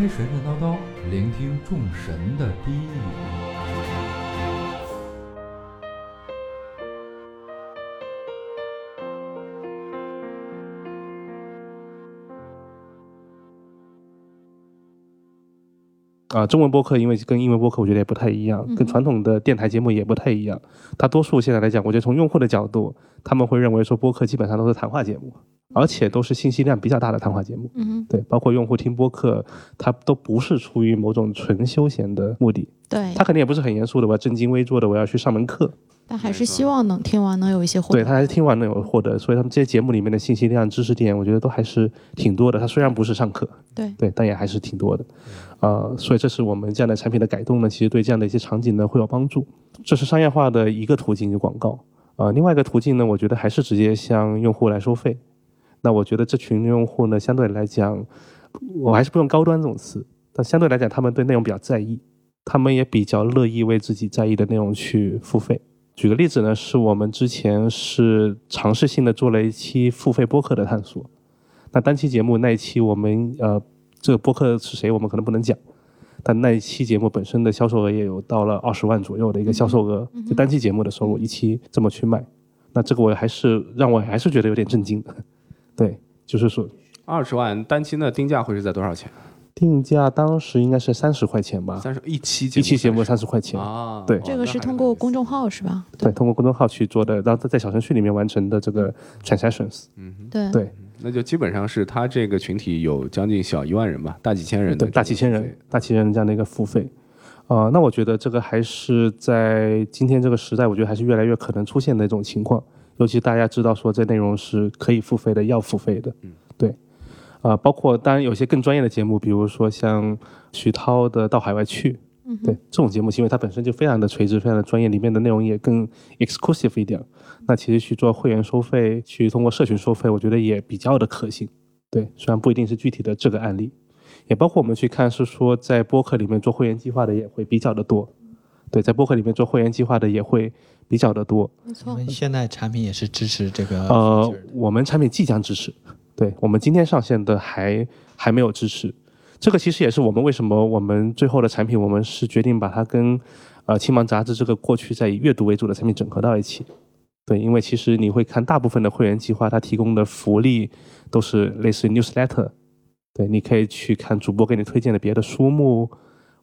打开神神叨叨，聆听众神的低语。啊、中文播客因为跟英文播客我觉得也不太一样，跟传统的电台节目也不太一样。大多数现在来讲，我觉得从用户的角度，他们会认为说播客基本上都是谈话节目，而且都是信息量比较大的谈话节目。嗯哼，对，包括用户听播客，他都不是出于某种纯休闲的目的，对他，肯定也不是很严肃的，我要正襟危坐的，我要去上门课。但还是希望能听完能有一些获得对。他还是听完能有获得，所以他们这些节目里面的信息量、知识点，我觉得都还是挺多的。他虽然不是上课，对对，但也还是挺多的。呃，所以这是我们这样的产品的改动呢，其实对这样的一些场景呢会有帮助。这是商业化的一个途径，就广告。呃，另外一个途径呢，我觉得还是直接向用户来收费。那我觉得这群用户呢，相对来讲，我还是不用高端这种词，但相对来讲，他们对内容比较在意，他们也比较乐意为自己在意的内容去付费。举个例子呢，是我们之前是尝试性的做了一期付费播客的探索。那单期节目那一期我们呃，这个播客是谁我们可能不能讲，但那一期节目本身的销售额也有到了二十万左右的一个销售额，就单期节目的收入一期这么去卖，那这个我还是让我还是觉得有点震惊的。对，就是说二十万单期的定价会是在多少钱？定价当时应该是三十块钱吧，三十一期节目，一期节目三十块钱。啊，对这个是通过公众号是吧？对，通过公众号去做的，然后在小程序里面完成的这个 transactions。嗯对对那就基本上是他这个群体有将近小一万人吧，大几千人的对，大几千人，大几千人这样的一个付费。啊、那我觉得这个还是在今天这个时代，我觉得还是越来越可能出现的一种情况。尤其大家知道说这内容是可以付费的，要付费的，嗯，对。啊、包括当然有些更专业的节目，比如说像徐涛的《到海外去》，嗯对这种节目，因为它本身就非常的垂直、非常的专业，里面的内容也更 exclusive 一点。那其实去做会员收费，去通过社群收费，我觉得也比较的可行。对，虽然不一定是具体的这个案例，也包括我们去看是说，在播客里面做会员计划的也会比较的多。对，在播客里面做会员计划的也会比较的多。没错我们，现在产品也是支持这个呃，我们产品即将支持，对我们今天上线的还还没有支持。这个其实也是我们为什么我们最后的产品，我们是决定把它跟呃青芒杂志这个过去在以阅读为主的产品整合到一起。对，因为其实你会看大部分的会员计划，它提供的福利都是类似于 newsletter，对，你可以去看主播给你推荐的别的书目、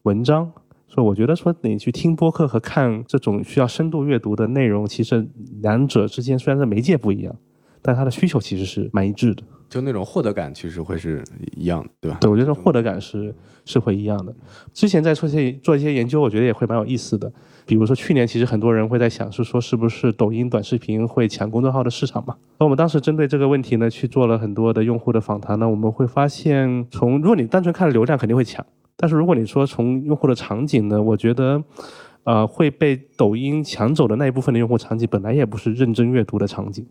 文章。所以我觉得说你去听播客和看这种需要深度阅读的内容，其实两者之间虽然在媒介不一样，但它的需求其实是蛮一致的。就那种获得感其实会是一样的，对吧？对，我觉得获得感是是会一样的。之前在做一些做一些研究，我觉得也会蛮有意思的。比如说去年，其实很多人会在想，是说是不是抖音短视频会抢公众号的市场嘛？那我们当时针对这个问题呢，去做了很多的用户的访谈呢，我们会发现，从如果你单纯看流量，肯定会抢。但是如果你说从用户的场景呢，我觉得，呃，会被抖音抢走的那一部分的用户场景，本来也不是认真阅读的场景。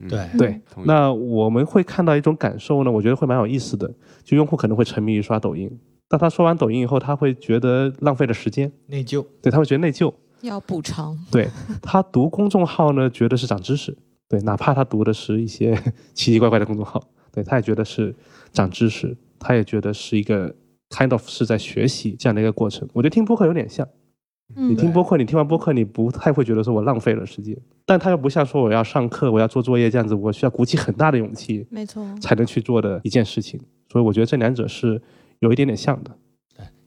嗯对对那我们会看到一种感受呢，我觉得会蛮有意思的。就用户可能会沉迷于刷抖音，当他刷完抖音以后，他会觉得浪费了时间，内疚，对，他会觉得内疚。要补偿。对他读公众号呢，觉得是长知识，对，哪怕他读的是一些 <laughs> 奇奇怪怪的公众号，对，他也觉得是长知识，他也觉得是一个 kind of 是在学习这样的一个过程。我觉得听播客有点像。你嗯，听播客，你听完播客，你不太会觉得说我浪费了时间，但它又不像说我要上课，我要做作业这样子，我需要鼓起很大的勇气没错。才能去做的一件事情。所以我觉得这两者是有一点点像的。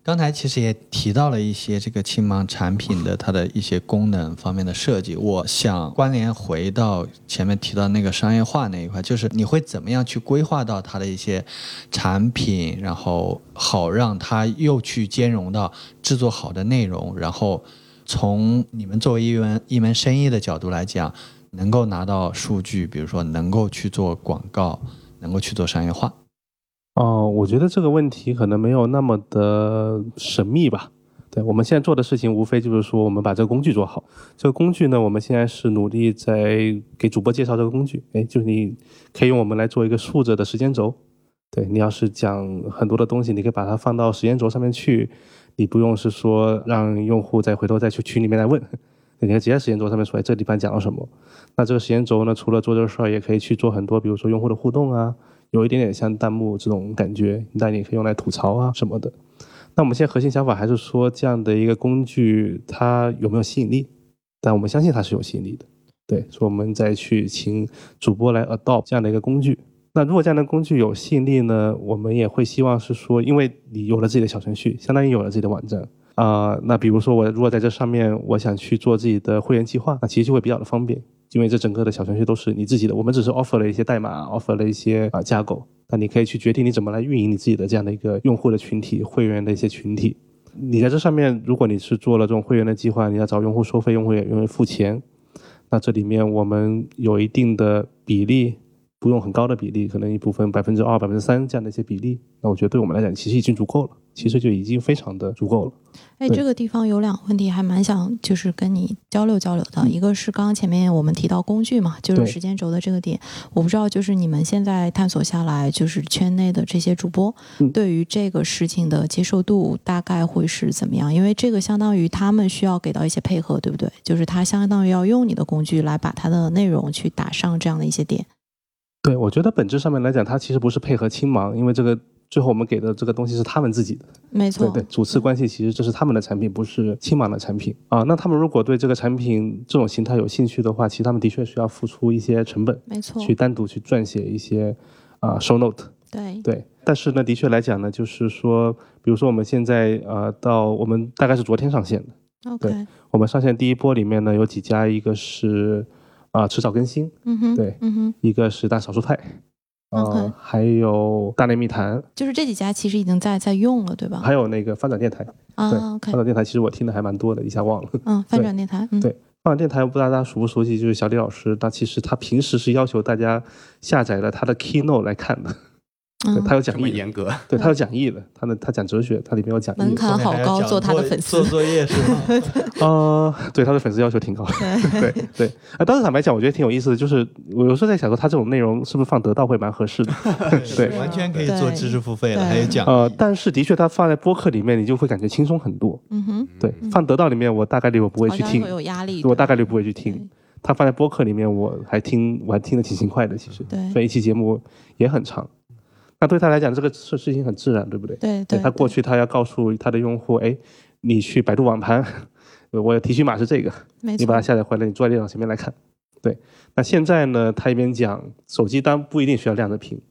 刚才其实也提到了一些这个青芒产品的它的一些功能方面的设计，我想关联回到前面提到那个商业化那一块，就是你会怎么样去规划到它的一些产品，然后好让它又去兼容到制作好的内容，然后从你们作为一门一门生意的角度来讲，能够拿到数据，比如说能够去做广告，能够去做商业化。哦，我觉得这个问题可能没有那么的神秘吧。对我们现在做的事情，无非就是说我们把这个工具做好。这个工具呢，我们现在是努力在给主播介绍这个工具。哎，就是你可以用我们来做一个竖着的时间轴。对你要是讲很多的东西，你可以把它放到时间轴上面去，你不用是说让用户再回头再去群里面来问，你可以直接时间轴上面说，哎，这地方讲了什么。那这个时间轴呢，除了做这个事儿，也可以去做很多，比如说用户的互动啊，有一点点像弹幕这种感觉，那你可以用来吐槽啊什么的。那我们现在核心想法还是说，这样的一个工具它有没有吸引力？但我们相信它是有吸引力的。对，所以我们再去请主播来 adopt 这样的一个工具。那如果这样的工具有吸引力呢，我们也会希望是说，因为你有了自己的小程序，相当于有了自己的网站啊、那比如说我如果在这上面我想去做自己的会员计划，那其实就会比较的方便。因为这整个的小程序都是你自己的，我们只是 offer 了一些代码，offer 了一些啊架构，那你可以去决定你怎么来运营你自己的这样的一个用户的群体、会员的一些群体。你在这上面，如果你是做了这种会员的计划，你要找用户收费，用户也愿意付钱，那这里面我们有一定的比例，不用很高的比例，可能一部分百分之二、百分之三这样的一些比例，那我觉得对我们来讲其实已经足够了，其实就已经非常的足够了。哎，这个地方有两个问题，还蛮想就是跟你交流交流的。一个是刚刚前面我们提到工具嘛，就是时间轴的这个点，我不知道就是你们现在探索下来，就是圈内的这些主播、嗯对于这个事情的接受度大概会是怎么样？因为这个相当于他们需要给到一些配合，对不对？就是他相当于要用你的工具来把他的内容去打上这样的一些点。对，我觉得本质上面来讲，它其实不是配合青盲，因为这个最后我们给的这个东西是他们自己的，没错，对对，主次关系其实这是他们的产品，不是青芒的产品。啊。那他们如果对这个产品这种形态有兴趣的话，其实他们的确需要付出一些成本，没错，去单独去撰写一些啊、show note。对。对，但是呢，的确来讲呢，就是说，比如说我们现在呃，到我们大概是昨天上线的，，OK，我们上线第一波里面呢，有几家，一个是啊、迟早更新，嗯哼，对嗯哼，一个是大少数派，呃 OK 还有大内密谈，就是这几家其实已经在在用了，对吧？还有那个翻转电台。对，啊翻转电台其实我听的还蛮多的，一下忘了。嗯，翻转电台，嗯，对翻转电台，不知道大家熟不熟悉，就是小李老师，他其实他平时是要求大家下载了他的 Keynote 来看的，对嗯他有讲义严格，对他有讲义的，他的他讲哲学，他里面有讲义的。门槛好高，做他的粉丝做，作业是吗？<laughs> 呃，对他的粉丝要求挺高的，<laughs> 对，对对。啊，当时坦白讲，我觉得挺有意思的，就是我有时候在想说，他这种内容是不是放得到会蛮合适的？<laughs> 对完全可以做知识付费了，还有讲呃，但是的确，他放在播客里面，你就会感觉轻松很多。嗯哼，对，放得到里面，我大概率我不会去听会，有压力，我大概率不会去听。他放在播客里面，我还听，我还听得挺勤快的。其实，对所以一期节目也很长。那对他来讲，这个事事情很自然，对不对？对对，他过去他要告诉他的用户，哎，你去百度网盘，<laughs> 我的提取码是这个，你把它，下载回来，你坐在电脑前面来看。对，那现在呢，他一边讲手机当然不一定需要亮着屏，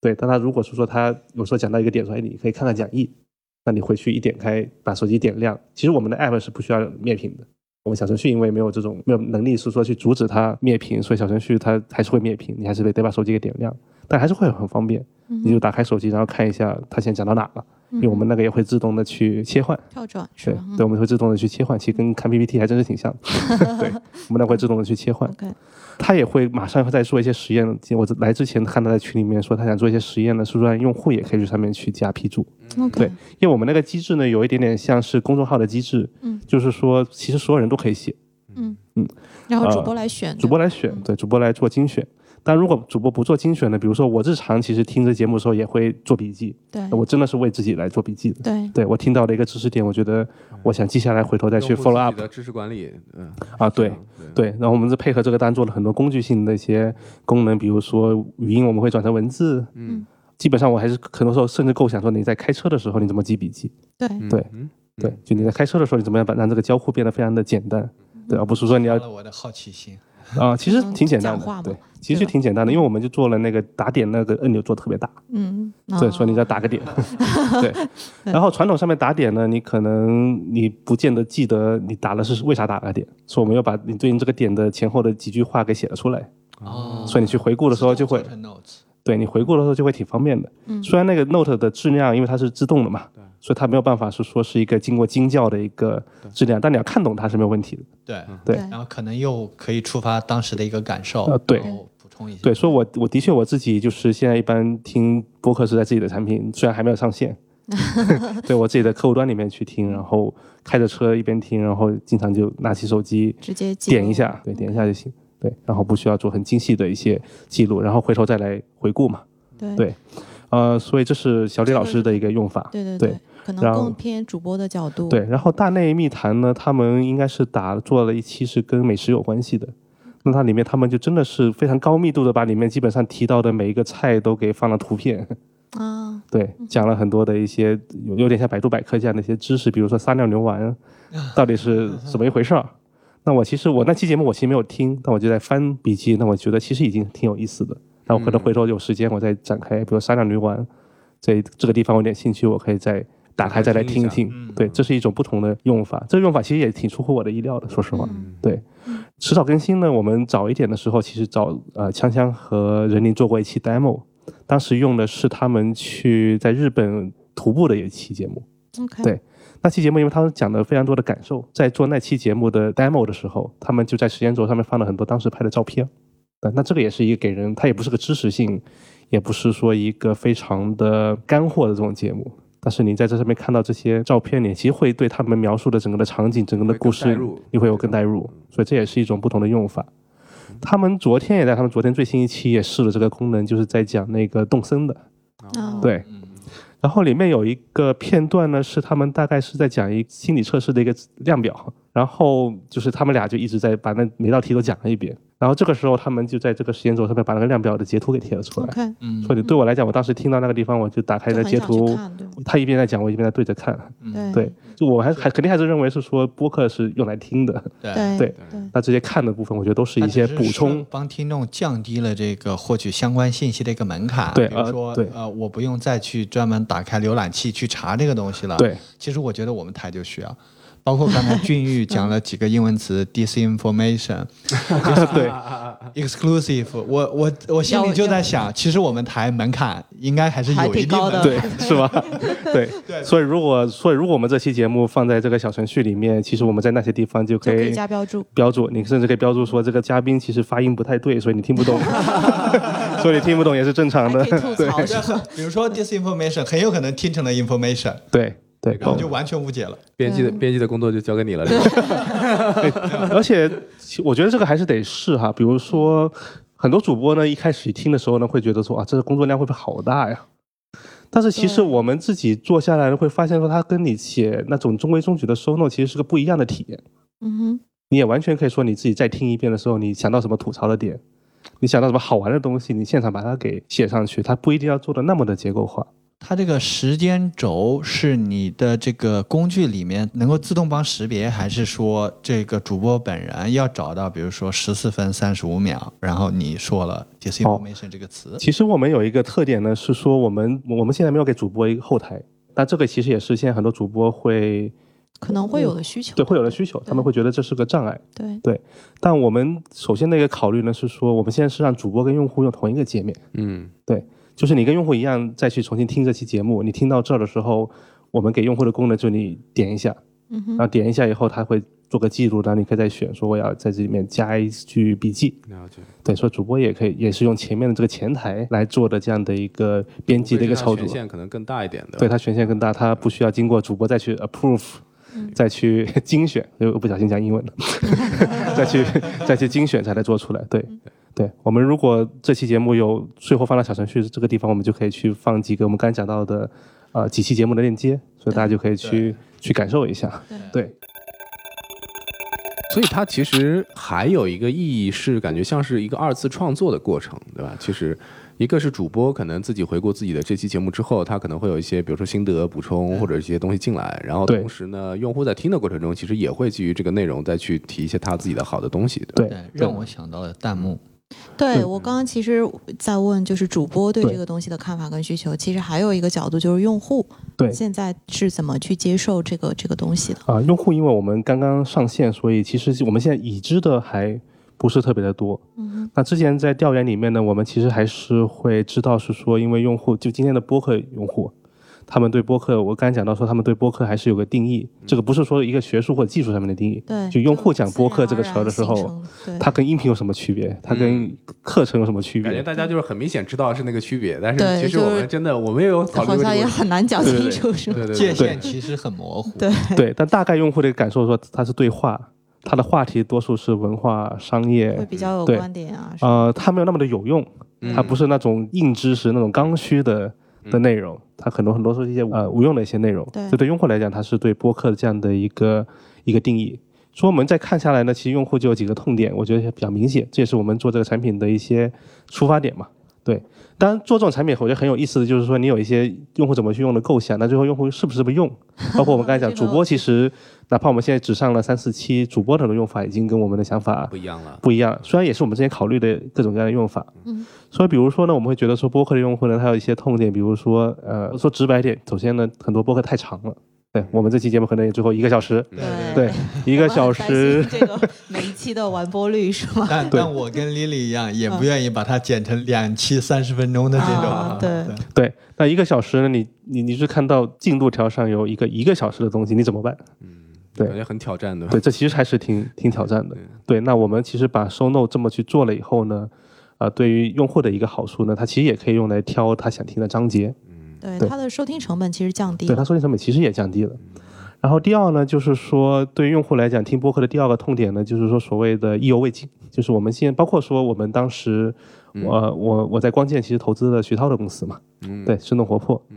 对，但他如果是说他有时候讲到一个点说，哎，你可以看看讲义，那你回去一点开，把手机点亮。其实我们的 app 是不需要灭屏的，我们小程序因为没有这种没有能力是说去阻止它灭屏，所以小程序它还是会灭屏，你还是得得把手机给点亮，但还是会很方便。嗯你就打开手机，然后看一下它现在讲到哪了，因为我们那个也会自动的去切换。跳转是对我们会自动的去切换，其实跟看 PPT 还真是挺像的。<laughs> 对，我们那会自动的去切换。<laughs> 他也会马上再做一些实验。我来之前看他在群里面说他想做一些实验呢，是说让用户也可以去上面去加批注。对，因为我们那个机制呢，有一点点像是公众号的机制，嗯就是说其实所有人都可以写，嗯嗯，然后主呃播来选，主播来选，对，主播来做精选。但如果主播不做精选的，比如说我日常其实听这节目的时候也会做笔记，对。我真的是为自己来做笔记的。对。对我听到了一个知识点，我觉得我想记下来，回头再去 follow up 的知识管理，嗯。啊，对。对，对，然后我们是配合这个，单做了很多工具性的一些功能，比如说语音我们会转成文字，嗯。基本上我还是很多时候甚至构想说你在开车的时候你怎么记笔记，对。嗯。对。嗯。对，就你在开车的时候你怎么样把让这个交互变得非常的简单，对，而不是说你要我的好奇心。啊、其实嗯挺简单的，对，其实就挺简单的，因为我们就做了那个打点那个按钮做得特别大，嗯，对，所以你在再打个点，<laughs> 对。然后传统上面打点呢，你可能你不见得记得你打的是为啥打个点，所以我们要把你对应这个点的前后的几句话给写了出来，哦。所以你去回顾的时候就会对你回顾的时候就会挺方便的。嗯。虽然那个 Note 的质量，因为它是自动的嘛，所以它没有办法是说是一个经过精校的一个质量，但你要看懂它是没有问题的。对对然后可能又可以触发当时的一个感受，呃对补充一下。对，所以我我的确我自己就是现在一般听播客是在自己的产品，虽然还没有上线，<laughs> 对我自己的客户端里面去听，然后开着车一边听，然后经常就拿起手机直接点一下，对，点一下就行。对，然后不需要做很精细的一些记录，然后回头再来回顾嘛。对对呃，所以这是小李老师的一个用法。对对对对，可能更偏主播的角度，对，然后大内密谈呢，他们应该是打做了一期是跟美食有关系的。那它里面他们就真的是非常高密度的把里面基本上提到的每一个菜都给放了图片，啊，<laughs> 对，讲了很多的一些有有点像百度百科这样的一些知识，比如说撒尿牛丸 <laughs> 到底是怎么一回事儿。那我其实我那期节目我其实没有听，但我就在翻笔记，那我觉得其实已经挺有意思的。然后可能回头有时间我再展开，比如撒尿牛丸这这个地方我有点兴趣，我可以再打开再来听一听。对，这是一种不同的用法，这个用法其实也挺出乎我的意料的，说实话。嗯对，迟早更新呢，我们早一点的时候，其实找呃锵锵和任宁做过一期 demo，当时用的是他们去在日本徒步的一期节目。OK，对那期节目，因为他们讲了非常多的感受，在做那期节目的 demo 的时候，他们就在时间轴上面放了很多当时拍的照片。对，那这个也是一个给人，它也不是个知识性，也不是说一个非常的干货的这种节目。但是你在这上面看到这些照片，你其实会对他们描述的整个的场景、整个的故事你会有更代入，所以这也是一种不同的用法。他们昨天也在他们昨天最新一期也试了这个功能，就是在讲那个动森的，哦对，然后里面有一个片段呢，是他们大概是在讲一心理测试的一个量表，然后就是他们俩就一直在把那每道题都讲了一遍，然后这个时候他们就在这个时间轴上面把那个量表的截图给贴了出来。嗯所以对我来讲，我当时听到那个地方，我就打开就很想那截图他一边在讲，我一边在对着看。对对，就我还还肯定还是认为是说播客是用来听的，对对那这些看的部分，我觉得都是一些补充。帮听众降低了这个获取相关信息的一个门槛。对呃比如说，对呃，我不用再去专门打开浏览器去查这个东西了。，对，其实我觉得我们台就需要。包括刚才俊玉讲了几个英文词，<laughs> disinformation、<laughs> 对。<laughs> exclusive，我我我心里就在想，其实我们台门槛应该还是有一定的。对，是吧？对，所以如果所以如果我们这期节目放在这个小程序里面，其实我们在那些地方就可以就可以加标注。标注，你甚至可以标注说这个嘉宾其实发音不太对，所以你听不懂，所以你听不懂也是正常的。还可以。吐槽是吧？比如说 disinformation 很有可能听成了 information，对对，然后就完全误解了。编辑的编辑的工作就交给你了。<laughs> 而且我觉得这个还是得试哈，比如说很多主播呢，一开始听的时候呢，会觉得说啊，这个工作量会不会好大呀？但是其实我们自己做下来，会发现说，它跟你写那种中规中矩的收 note 其实是个不一样的体验。嗯哼，你也完全可以说你自己再听一遍的时候，你想到什么吐槽的点，你想到什么好玩的东西，你现场把它给写上去，它不一定要做的那么的结构化。它这个时间轴是你的这个工具里面能够自动帮识别，还是说这个主播本人要找到，比如说十四分三十五秒，然后你说了 disinformation 这个词？其实我们有一个特点呢，是说我们我们现在没有给主播一个后台，但这个其实也是现在很多主播会可能会有的需求。对会有的需求，他们会觉得这是个障碍。对对但我们首先的一个考虑呢，是说我们现在是让主播跟用户用同一个界面，嗯，就是你跟用户一样再去重新听这期节目，你听到这儿的时候，我们给用户的功能就你点一下，嗯然后点一下以后，它会做个记录，然后你可以再选说我要在这里面加一句笔记。了解。对，所以主播也可以也是用前面的这个前台来做的这样的一个编辑的一个操作权。限可能更大一点的。对，它权限更大，它不需要经过主播再去 approve，、再去精选，<laughs> 又不小心讲英文了，<laughs> 再去 <laughs> 再去精选才能做出来。对，对，我们如果这期节目有最后放到小程序这个地方，我们就可以去放几个我们刚才讲到的呃几期节目的链接，所以大家就可以去去感受一下。对，所以它其实还有一个意义是，感觉像是一个二次创作的过程，对吧？其实一个是主播可能自己回顾自己的这期节目之后，他可能会有一些，比如说心得补充或者一些东西进来，然后同时呢，用户在听的过程中，其实也会基于这个内容再去提一些他自己的好的东西，对？对，让我想到了弹幕。对，我刚刚其实在问，就是主播对对这个东西的看法跟需求。其实还有一个角度就是用户对现在是怎么去接受这个这个东西的。啊、用户因为我们刚刚上线，所以其实我们现在已知的还不是特别的多。嗯，那之前在调研里面呢，我们其实还是会知道是说，因为用户就今天的播客用户，他们对播客，我刚才讲到说，他们对播客还是有个定义，这个不是说一个学术或者技术上面的定义。对，就用户讲播客这个词儿的时候它跟音频有什么区别？它跟课程有什么区别？感觉大家就是很明显知道是那个区别，但是其实我们真的我们也有考虑好像也很难讲清楚，界限其实很模糊。对对，但大概用户的感受说，它是对话，它的话题多数是文化、商业会业，比较有对观点啊。呃，它没有那么的有用，它不是那种硬知识、那种刚需的的内容，它很多很多是一些呃无用的一些内容。对这对用户来讲，它是对播客的这样的一个一个定义。所以我们再看下来呢，其实用户就有几个痛点，我觉得比较明显，这也是我们做这个产品的一些出发点嘛。对，当然做这种产品，我觉得很有意思的就是说，你有一些用户怎么去用的构想，那最后用户是不是不用？<laughs> 包括我们刚才讲，主播其实哪怕我们现在只上了三四期，主播的用法已经跟我们的想法不一样了。不一样，虽然也是我们之前考虑的各种各样的用法，嗯，所以比如说呢，我们会觉得说播客的用户呢，他有一些痛点，比如说呃，说直白点，首先呢，很多播客太长了，对我们这期节目可能也最后一个小时，对对，一个小时。这个每一期的完播率是吗？但但我跟 Lily 一样，也不愿意把它剪成两期三十分钟的这种。啊对对，那一个小时呢？你你你是看到进度条上有一个一个小时的东西，你怎么办？嗯对感觉很挑战的。对，这其实还是挺挺挑战的。对，那我们其实把收 note 这么去做了以后呢，啊、对于用户的一个好处呢，它其实也可以用来挑他想听的章节，嗯对它的收听成本其实降低了。对它收听成本其实也降低了。然后第二呢，就是说对于用户来讲，听播客的第二个痛点呢，就是说所谓的意犹未尽，就是我们现在包括说我们当时，我、我我在光剑其实投资了徐涛的公司嘛，嗯，对，生动活泼，对，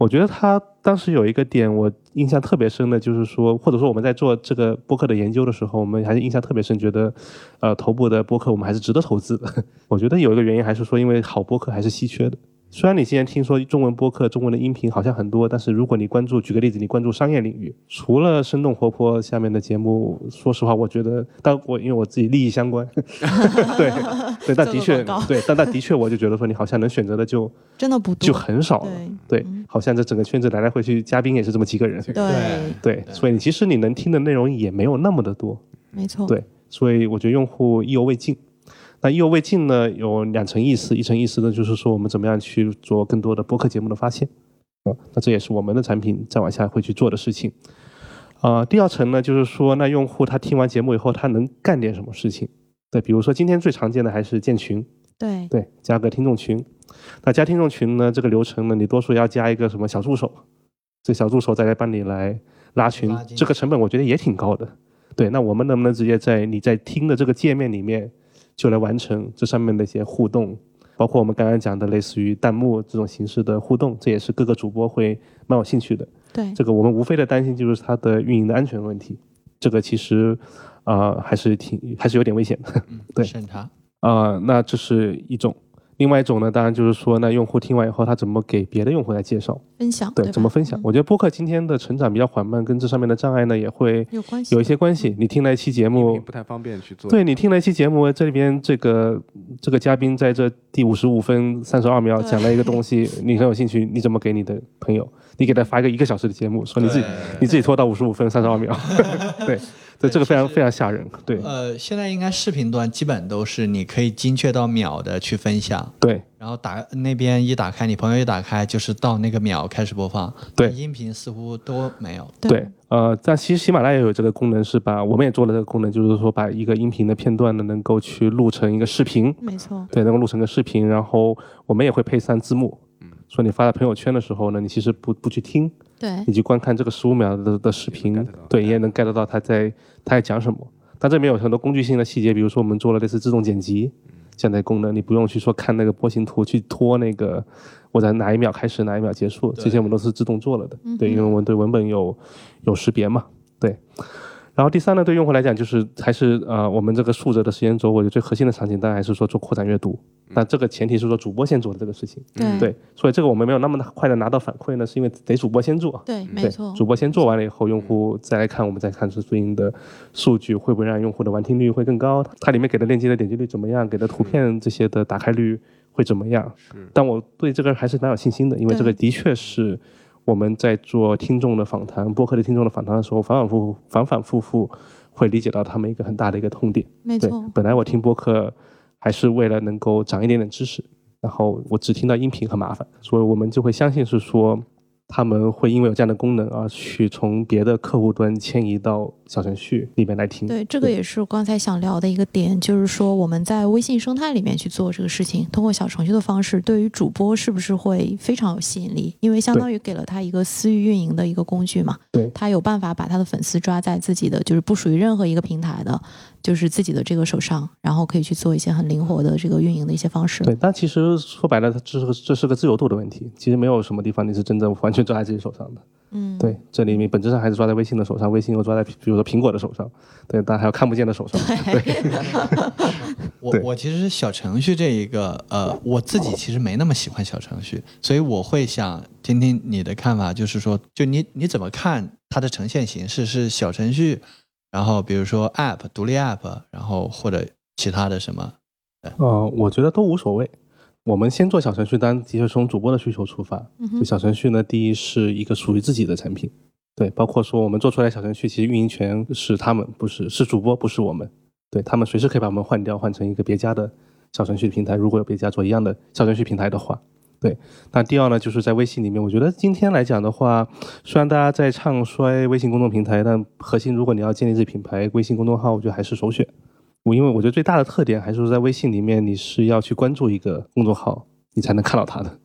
我觉得他当时有一个点我印象特别深的，就是说，或者说我们在做这个播客的研究的时候，我们还是印象特别深，觉得，呃，头部的播客我们还是值得投资的。<laughs> 我觉得有一个原因还是说，因为好播客还是稀缺的。虽然你现在听说中文播客、中文的音频好像很多，但是如果你关注，举个例子，你关注商业领域，除了生动活泼下面的节目，说实话，我觉得，但我因为我自己利益相关，对 <laughs> 对，<laughs> 但的确对，但但的确，我就觉得说你好像能选择的就真的不多，就很少了。对对，好像这整个圈子来来回去，嘉宾也是这么几个人。对，对，所以其实你能听的内容也没有那么的多。没错，对，所以我觉得用户意犹未尽。那意犹未尽呢，有两层意思，一层意思呢就是说我们怎么样去做更多的播客节目的发现，啊、那这也是我们的产品再往下会去做的事情。啊、第二层呢就是说，那用户他听完节目以后，他能干点什么事情？对，比如说今天最常见的还是建群，对对，加个听众群。那加听众群呢，这个流程呢，你多数要加一个什么小助手，这小助手再来帮你来拉群拉，这个成本我觉得也挺高的。对，那我们能不能直接在你在听的这个界面里面就来完成这上面的一些互动，包括我们刚刚讲的类似于弹幕这种形式的互动，这也是各个主播会蛮有兴趣的。对这个我们无非的担心就是它的运营的安全问题，这个其实啊、呃还是挺还是有点危险的。对审查。啊、那这是一种。另外一种呢，当然就是说，那用户听完以后，他怎么给别的用户来介绍？分享对，吧怎么分享？嗯我觉得播客今天的成长比较缓慢，跟这上面的障碍呢也会有关系，有一些关系。你听了一期节目，不太方便去做。对你听了一期节目，这里边这个这个嘉宾在这第五十五分三十二秒讲了一个东西，你很有兴趣，你怎么给你的朋友？你给他发一个一个小时的节目，说你自己你自己拖到五十五分三十二秒，<laughs> 对，对，这个非常非常吓人，对。呃，现在应该视频端基本都是你可以精确到秒的去分享，对。然后打那边一打开，你朋友一打开就是到那个秒开始播放。对。音频似乎都没有。对，呃，但其实喜马拉雅也有这个功能，是把我们也做了这个功能，就是说把一个音频的片段呢，能够去录成一个视频，没错，对，能够录成个视频，然后我们也会配上字幕。说你发在朋友圈的时候呢，你其实不不去听，对你去观看这个十五秒的的视频，对，你也能 get 到他在他在讲什么。但这里面有很多工具性的细节，比如说我们做了类似自动剪辑这样的功能，你不用去说看那个波形图去拖那个我在哪一秒开始哪一秒结束，这些我们都是自动做了的。对，因为我们对文本有有识别嘛，对。然后第三呢，对用户来讲，就是还是呃，我们这个竖着的时间轴，我觉得最核心的场景当然还是说做扩展阅读，那这个前提是说主播先做的这个事情。对对，所以这个我们没有那么快的拿到反馈呢，是因为得主播先做。对，没错，主播先做完了以后，用户再来看，我们再看是对应的数据会不会让用户的完听率会更高，它里面给的链接的点击率怎么样，给的图片这些的打开率会怎么样？但我对这个还是蛮有信心的，因为这个的确是我们在做听众的访谈、播客的听众的访谈的时候，反反复复、反反复复会理解到他们一个很大的一个痛点。对没错，，本来我听播客还是为了能够长一点点知识，然后我只听到音频很麻烦，所以我们就会相信是说他们会因为有这样的功能而去从别的客户端迁移到小程序里面来听。对，这个也是我刚才想聊的一个点，就是说我们在微信生态里面去做这个事情，通过小程序的方式，对于主播是不是会非常有吸引力？因为相当于给了他一个私域运营的一个工具嘛，对他有办法把他的粉丝抓在自己的就是不属于任何一个平台的，就是自己的这个手上，然后可以去做一些很灵活的这个运营的一些方式。对，但其实说白了，它这是个这是个自由度的问题。其实没有什么地方你是真正完全抓在自己手上的。嗯，对，这里面本质上还是抓在微信的手上，微信又抓在比如说苹果的手上，对，当然还有看不见的手上。<laughs> <laughs> 对我我其实小程序这一个，呃，我自己其实没那么喜欢小程序，所以我会想听听你的看法，就是说，就你你怎么看它的呈现形式是小程序，然后比如说 App 独立 App，然后或者其他的什么？呃，我觉得都无所谓。我们先做小程序，当然的确从主播的需求出发。嗯小程序呢，第一是一个属于自己的产品，对，包括说我们做出来小程序，其实运营权是他们，不是是主播，不是我们。对他们随时可以把我们换掉，换成一个别家的小程序平台。如果有别家做一样的小程序平台的话，对。那第二呢，就是在微信里面，我觉得今天来讲的话，虽然大家在唱衰微信公众平台，但核心如果你要建立这品牌，微信公众号我觉得还是首选。我因为我觉得最大的特点还是在微信里面，你是要去关注一个公众号，你才能看到它的。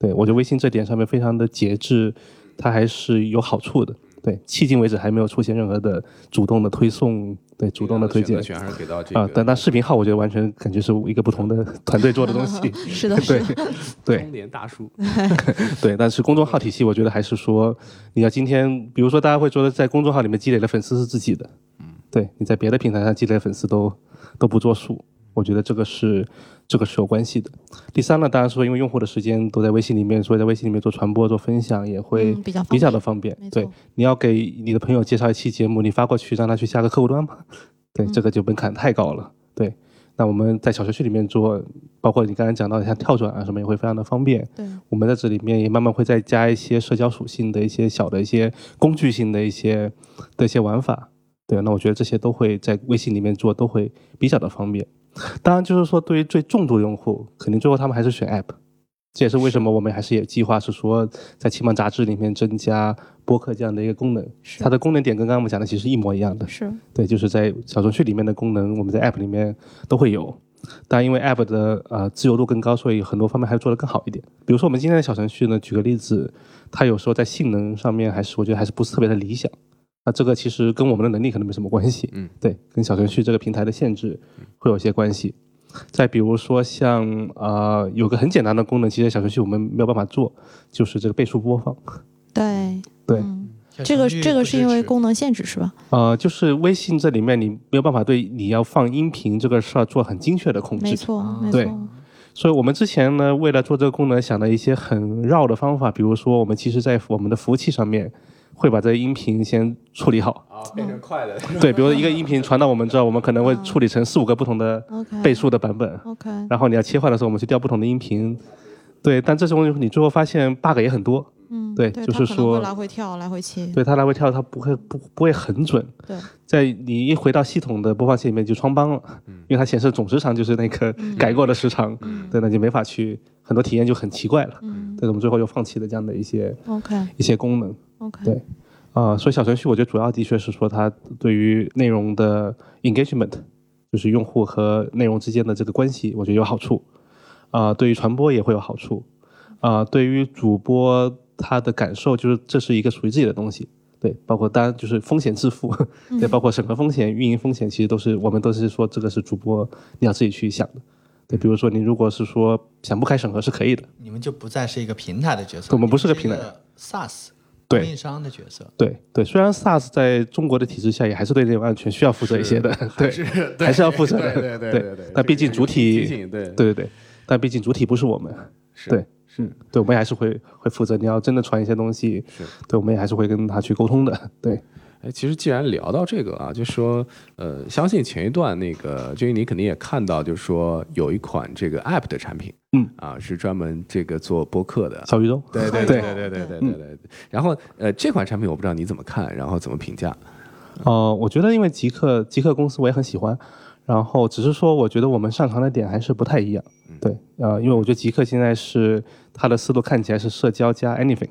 对我觉得微信这点上面非常的节制，它还是有好处的。对，迄今为止还没有出现任何的主动的推送，对主动的推荐选还是给到这啊。但但视频号，我觉得完全感觉是一个不同的 <laughs> 团队做的东西。<laughs> 是的，对对。中年大叔。对，但是公众号体系，我觉得还是说，你要今天，比如说大家会觉得，在公众号里面积累的粉丝是自己的，嗯，对，你在别的平台上积累粉丝都都不作数。我觉得这个是这个是有关系的。第三呢，当然说因为用户的时间都在微信里面，所以在微信里面做传播、做分享也会比较比较的方便。对，你要给你的朋友介绍一期节目，你发过去让他去下个客户端嘛？对，这个就门槛太高了。对，那我们在小程序里面做，包括你刚才讲到的像跳转啊什么，也会非常的方便。对，我们在这里面也慢慢会再加一些社交属性的一些小的一些工具性的一些的一些玩法。对，那我觉得这些都会在微信里面做，都会比较的方便。当然，就是说，对于最重度用户，肯定最后他们还是选 App。这也是为什么我们还是有计划是说，在启蒙杂志里面增加播客这样的一个功能。它的功能点跟刚刚我们讲的其实一模一样的。是对，就是在小程序里面的功能，我们在 App 里面都会有。但因为 App 的呃自由度更高，所以很多方面还做得更好一点。比如说我们今天的小程序呢，举个例子，它有时候在性能上面还是我觉得还是不是特别的理想。那这个其实跟我们的能力可能没什么关系，嗯，对，跟小程序这个平台的限制会有些关系。再比如说像呃，有个很简单的功能，其实小程序我们没有办法做，就是这个倍数播放。对对，这个这个是因为功能限制是吧？呃，就是微信这里面你没有办法对你要放音频这个事儿做很精确的控制。没错，对。所以我们之前呢，为了做这个功能，想了一些很绕的方法，比如说我们其实在我们的服务器上面。会把这个音频先处理好，啊，变成快的。对，比如说一个音频传到我们这儿，我们可能会处理成四五个不同的倍数的版本。OK。然后你要切换的时候，我们去调不同的音频。对，但这种你最后发现 bug 也很多。嗯。对，就是说来回跳，来回切。对，它来回跳，它不会不不会很准。对。在你一回到系统的播放器里面就穿帮了，因为它显示总时长就是那个改过的时长。嗯。对，那就没法去，很多体验就很奇怪了。嗯。对，我们最后又放弃了这样的一些 OK 一些功能。OK，对，啊，所以小程序我觉得主要的确是说它对于内容的 engagement，就是用户和内容之间的这个关系，我觉得有好处。啊，对于传播也会有好处。啊，对于主播他的感受，就是这是一个属于自己的东西。对，包括当然就是风险自负，对，包括审核风险、运营风险，其实都是我们都是说这个是主播你要自己去想的。对，比如说你如果是说想不开审核是可以的。你们就不再是一个平台的角色。我们不是个平台，SaaS。供应商的角色，对对，虽然 SaaS 在中国的体制下也还是对内容安全需要负责一些的，<laughs> 对，还是要负责的，对对对对。但毕竟主体，对对对对，但毕竟主体不是我们，对是，对，我们还是会会负责。你要真的传一些东西，是对，我们也还是会跟他去沟通的，对。哎，其实既然聊到这个啊，就说，呃，相信前一段那个，就你肯定也看到，就是说有一款这个 App 的产品，嗯，啊，是专门这个做播客的小宇宙，对 <laughs> 对对对对对对对对。然后，呃，这款产品我不知道你怎么看，然后怎么评价？哦，我觉得因为极客极客公司我也很喜欢，然后只是说我觉得我们擅长的点还是不太一样，对，呃，因为我觉得极客现在是它的思路看起来是社交加 anything。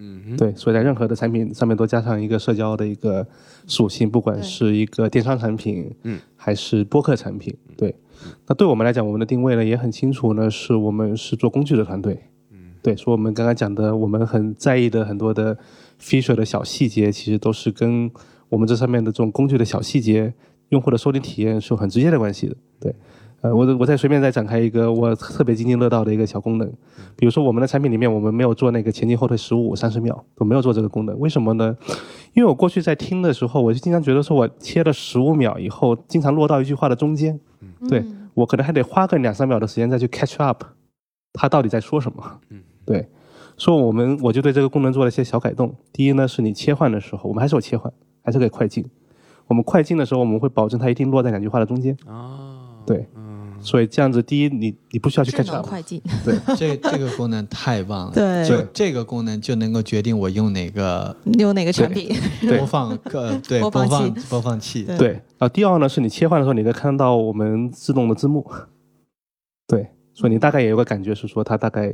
嗯，对，所以在任何的产品上面都加上一个社交的一个属性，不管是一个电商产品，嗯，还是播客产品，对。那对我们来讲，我们的定位呢也很清楚呢，是我们是做工具的团队，嗯，对。所以我们刚刚讲的，我们很在意的很多的 feature 的小细节，其实都是跟我们这上面的这种工具的小细节，用户的收听体验是有很直接的关系的，对。呃，我我再随便再展开一个我特别津津乐道的一个小功能，比如说我们的产品里面，我们没有做那个前进后退十五三十秒，我没有做这个功能，为什么呢？因为我过去在听的时候，我就经常觉得说我切了十五秒以后，经常落到一句话的中间，对我可能还得花个两三秒的时间再去 catch up，他到底在说什么？嗯，对，所以我们我就对这个功能做了一些小改动。第一呢，是你切换的时候，我们还是有切换，还是可以快进。我们快进的时候，我们会保证它一定落在两句话的中间。啊，对。所以这样子，第一，你你不需要去智 catch 能 up，快进，这这个功能太棒了，对。就这个功能就能够决定我用哪个用哪个产品？对播放呃 <laughs> 对播放播放器播放器，对。对。然后第二呢，是你切换的时候，你可以看到我们自动的字幕，<laughs> 对，所以你大概也有个感觉是说它大概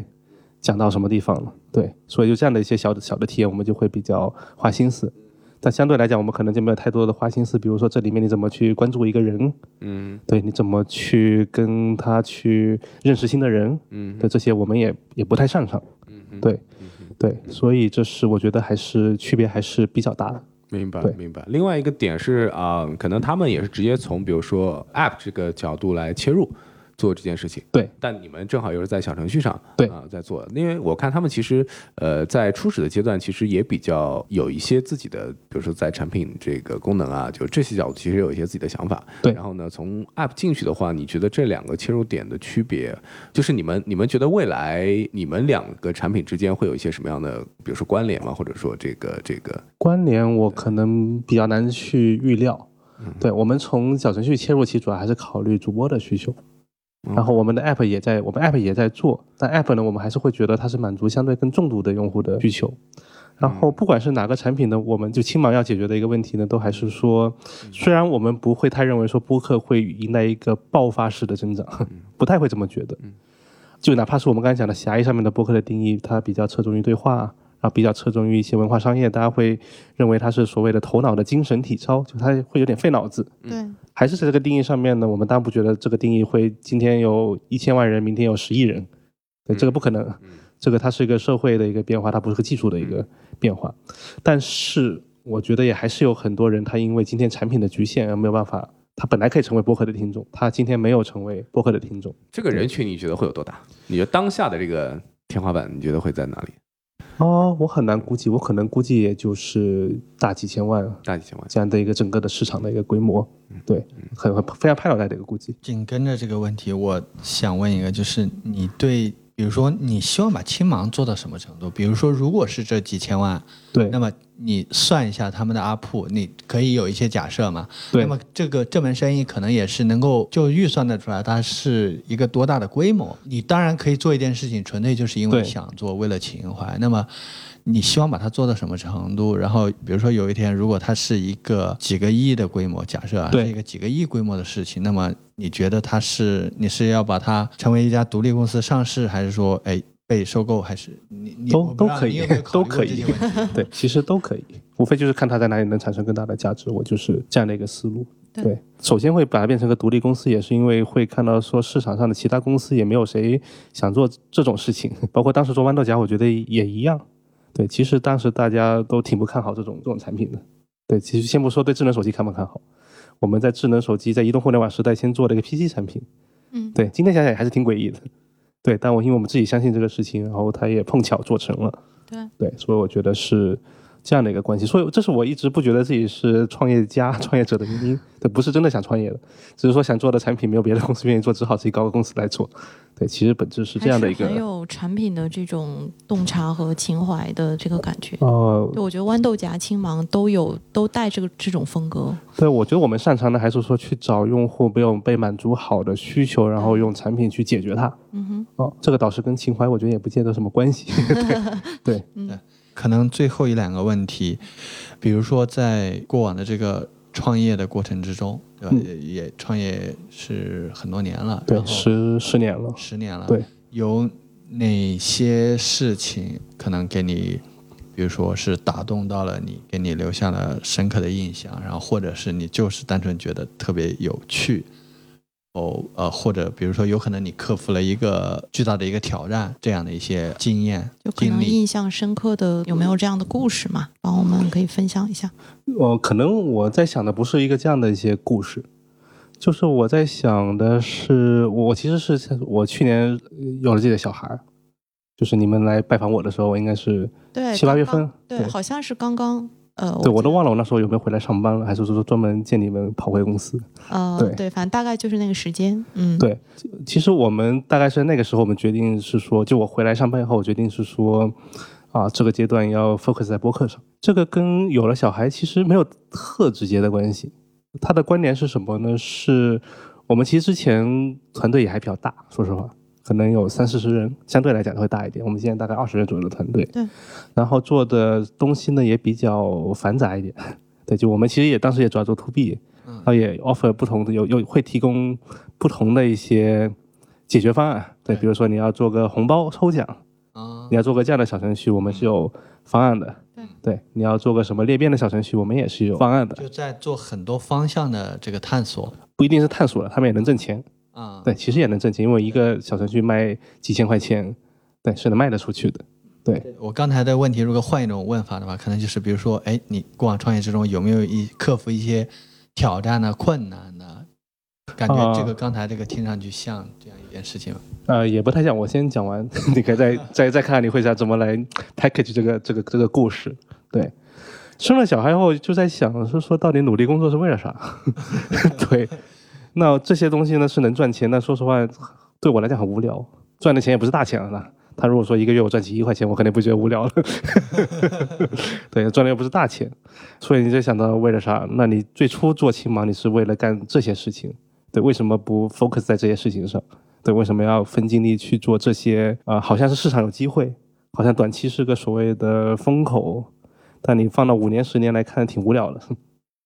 讲到什么地方了，对，所以就这样的一些小的小的体验，我们就会比较花心思。但相对来讲，我们可能就没有太多的花心思，比如说这里面你怎么去关注一个人，嗯对，你怎么去跟他去认识新的人，嗯对，这些我们也也不太擅长，嗯，对，对，所以这是我觉得还是区别还是比较大的。明白明白。另外一个点是啊、可能他们也是直接从比如说 App 这个角度来切入做这件事情。对，但你们正好又是在小程序上对啊、在做，因为我看他们其实呃在初始的阶段其实也比较有一些自己的，比如说在产品这个功能啊，就这些角度其实有一些自己的想法。对然后呢，从 App 进去的话，你觉得这两个切入点的区别，就是你们你们觉得未来你们两个产品之间会有一些什么样的，比如说关联吗？或者说这个这个关联我可能比较难去预料。嗯对我们从小程序切入，其实主要还是考虑主播的需求。嗯然后我们的 app 也在，我们 app 也在做，但 app 呢，我们还是会觉得它是满足相对更重度的用户的需求。然后不管是哪个产品呢，我们就轻芒要解决的一个问题呢，都还是说，虽然我们不会太认为说播客会迎来一个爆发式的增长，<laughs> 不太会这么觉得。就哪怕是我们刚才讲的狭义上面的播客的定义，它比较侧重于对话，然后比较侧重于一些文化商业，大家会认为它是所谓的头脑的精神体操，就它会有点费脑子。对，还是在这个定义上面呢，我们当然不觉得这个定义会今天有一千万人，明天有十亿人，对，这个不可能。这个它是一个社会的一个变化，它不是个技术的一个变化。但是我觉得也还是有很多人，他因为今天产品的局限而没有办法，他本来可以成为播客的听众，他今天没有成为播客的听众。这个人群你觉得会有多大？你觉得当下的这个天花板，你觉得会在哪里？哦，我很难估计，我可能估计也就是大几千万大几千万？这样的一个整个的市场的一个规模，对，很很非常拍脑袋的一个估计。紧跟着这个问题，我想问一个，就是你对，比如说你希望把青芒做到什么程度？比如说，如果是这几千万，对那么你算一下他们的阿铺，你可以有一些假设嘛？对那么这个这门生意可能也是能够就预算得出来，它是一个多大的规模？你当然可以做一件事情，纯粹就是因为想做，为了情怀。那么你希望把它做到什么程度？然后比如说有一天，如果它是一个几个亿的规模，假设啊，对是一个几个亿规模的事情，那么你觉得它是你是要把它成为一家独立公司上市，还是说哎被收购，还是你你都都可以都可以？对，其实都可以，无非就是看它在哪里能产生更大的价值。我就是这样的一个思路。对首先会把它变成个独立公司，也是因为会看到说市场上的其他公司也没有谁想做这种事情，包括当时做豌豆荚，我觉得也一样。对，其实当时大家都挺不看好这种这种产品的。对，其实先不说对智能手机看不看好，我们在智能手机在移动互联网时代先做了一个 PC 产品。嗯对，今天想想也还是挺诡异的。对，但我因为我们自己相信这个事情，然后它也碰巧做成了。对对，所以我觉得是这样的一个关系。所以这是我一直不觉得自己是创业家、<laughs> 创业者的原因。对，不是真的想创业的，只是说想做的产品没有别的公司愿意做，只好自己搞个公司来做。对，其实本质是这样的一个还是很有产品的这种洞察和情怀的这个感觉。哦、对，我觉得豌豆荚、青芒都有都带这个这种风格。对，我觉得我们擅长的还是说去找用户没有被满足好的需求，然后用产品去解决它。嗯哼，哦，这个倒是跟情怀我觉得也不见得什么关系。对 <laughs> 对，<laughs> 可能最后一两个问题，比如说在过往的这个创业的过程之中，对吧？嗯也也创业是很多年了，对十十年了。十年了，对，有哪些事情可能给你，比如说是打动到了你，给你留下了深刻的印象，然后或者是你就是单纯觉得特别有趣。哦，呃，或者比如说，有可能你克服了一个巨大的一个挑战，这样的一些经验就可，能印象深刻的有没有这样的故事嘛？帮我们可以分享一下。呃可能我在想的不是一个这样的一些故事，就是我在想的是，我其实是我去年呃有了自己的小孩儿，就是你们来拜访我的时候，我应该是对，七八月份对，对好像是刚刚。呃，对我都忘了我那时候有没有回来上班了，还是说专门见你们跑回公司？得呃，对对，反正大概就是那个时间。嗯，对，其实我们大概是那个时候，我们决定是说，就我回来上班以后，我决定是说，啊，这个阶段要 focus 在播客上。这个跟有了小孩其实没有特直接的关系。他的关联是什么呢？是我们其实之前团队也还比较大，说实话，可能有三四十人，相对来讲会大一点。我们现在大概二十人左右的团队。对。然后做的东西呢也比较繁杂一点。<laughs> 对，就我们其实也当时也主要做 to B，然后也 offer 不同的有有会提供不同的一些解决方案。对，比如说你要做个红包抽奖，啊你要做个这样的小程序，我们是有方案的。对对，你要做个什么裂变的小程序，我们也是有方案的。就在做很多方向的这个探索不一定是探索了，他们也能挣钱。啊。对，其实也能挣钱，因为一个小程序卖几千块钱，对，是能卖得出去的。对，我刚才的问题，如果换一种问法的话，可能就是比如说，哎，你过往创业之中有没有一克服一些挑战呢、困难呢？感觉这个刚才这个听上去像这样一件事情吗？呃，也不太像。我先讲完，<laughs> 你可以再 <laughs> 再再看看你会想怎么来 package 这个这个这个故事。对，生了小孩后就在想，是说到底努力工作是为了啥？<laughs> 对，那这些东西呢是能赚钱，但说实话，对我来讲很无聊。赚的钱也不是大钱了。他如果说一个月我赚几亿块钱，我肯定不觉得无聊了。<laughs> 对，赚的又不是大钱，所以你就想到为了啥？那你最初做青芒，你是为了干这些事情。对，为什么不 focus 在这些事情上？对，为什么要分精力去做这些？啊、好像是市场有机会，好像短期是个所谓的风口，但你放到五年、十年来看，挺无聊的。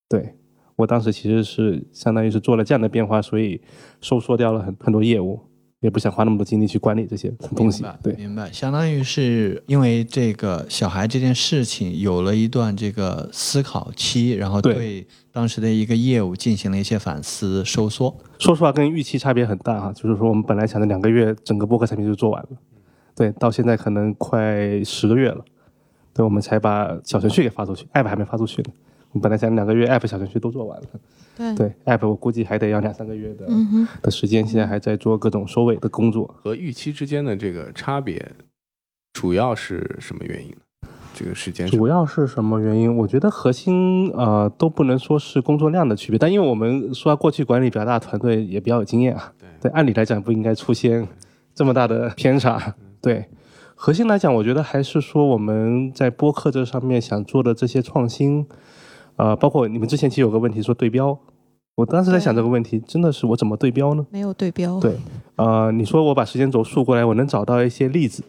对我当时其实是相当于是做了这样的变化，所以收缩掉了很很多业务，也不想花那么多精力去管理这些东西。对，明白，相当于是因为这个小孩这件事情有了一段这个思考期，然后对对当时的一个业务进行了一些反思收缩。说实话，跟预期差别很大哈。就是说，我们本来想着两个月整个播客产品就做完了，对，到现在可能快十个月了，对，我们才把小程序给发出去，app 还没发出去呢。我本来想两个月 app 小程序都做完了，对对，app 我估计还得要两三个月的、嗯，的时间，现在还在做各种收尾的工作。和预期之间的这个差别，主要是什么原因呢？这个时间主要是什么原因？我觉得核心呃都不能说是工作量的区别，但因为我们说过去管理比较大的团队也比较有经验啊，对，按理来讲不应该出现这么大的偏差。对，核心来讲，我觉得还是说我们在播客这上面想做的这些创新，呃，包括你们之前其实有个问题说对标，我当时在想这个问题，真的是我怎么对标呢？没有对标。对，呃，你说我把时间轴竖过来，我能找到一些例子，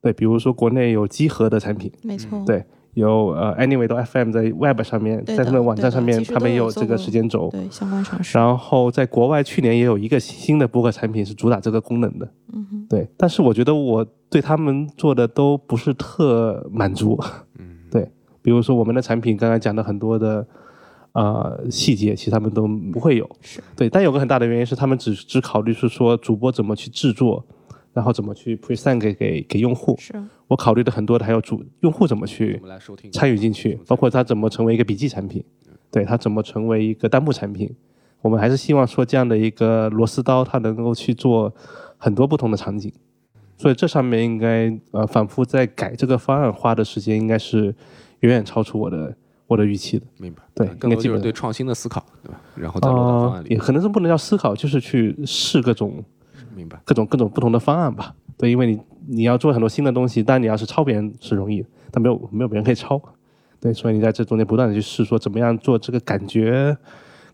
对，比如说国内有集合的产品，没错。对，有呃 Anyway 到 FM 在 Web 上面，在他们网站上面，他们也有这个时间轴。对相关尝试。然后在国外去年也有一个新的播客产品是主打这个功能的，嗯哼，对。但是我觉得我对他们做的都不是特满足，嗯，对。比如说我们的产品刚才讲的很多的呃细节，其实他们都不会有，是。对。但有个很大的原因是他们只只考虑是说主播怎么去制作，然后怎么去 present 给给给用户。是，我考虑的很多的还有主用户怎么去参与进去，包括他怎么成为一个笔记产品，对他怎么成为一个弹幕产品，我们还是希望说这样的一个螺丝刀，它能够去做很多不同的场景。所以这上面应该呃反复在改这个方案花的时间，应该是远远超出我的我的预期的。明白，对更多基本对创新的思考，对吧？然后再落到方案呃，里也，可能是不能叫思考，就是去试各种明白。各种各种不同的方案吧。对，因为你你要做很多新的东西，但你要是抄别人是容易，但没有没有别人可以抄。对，所以你在这中间不断的去试，说怎么样做这个感觉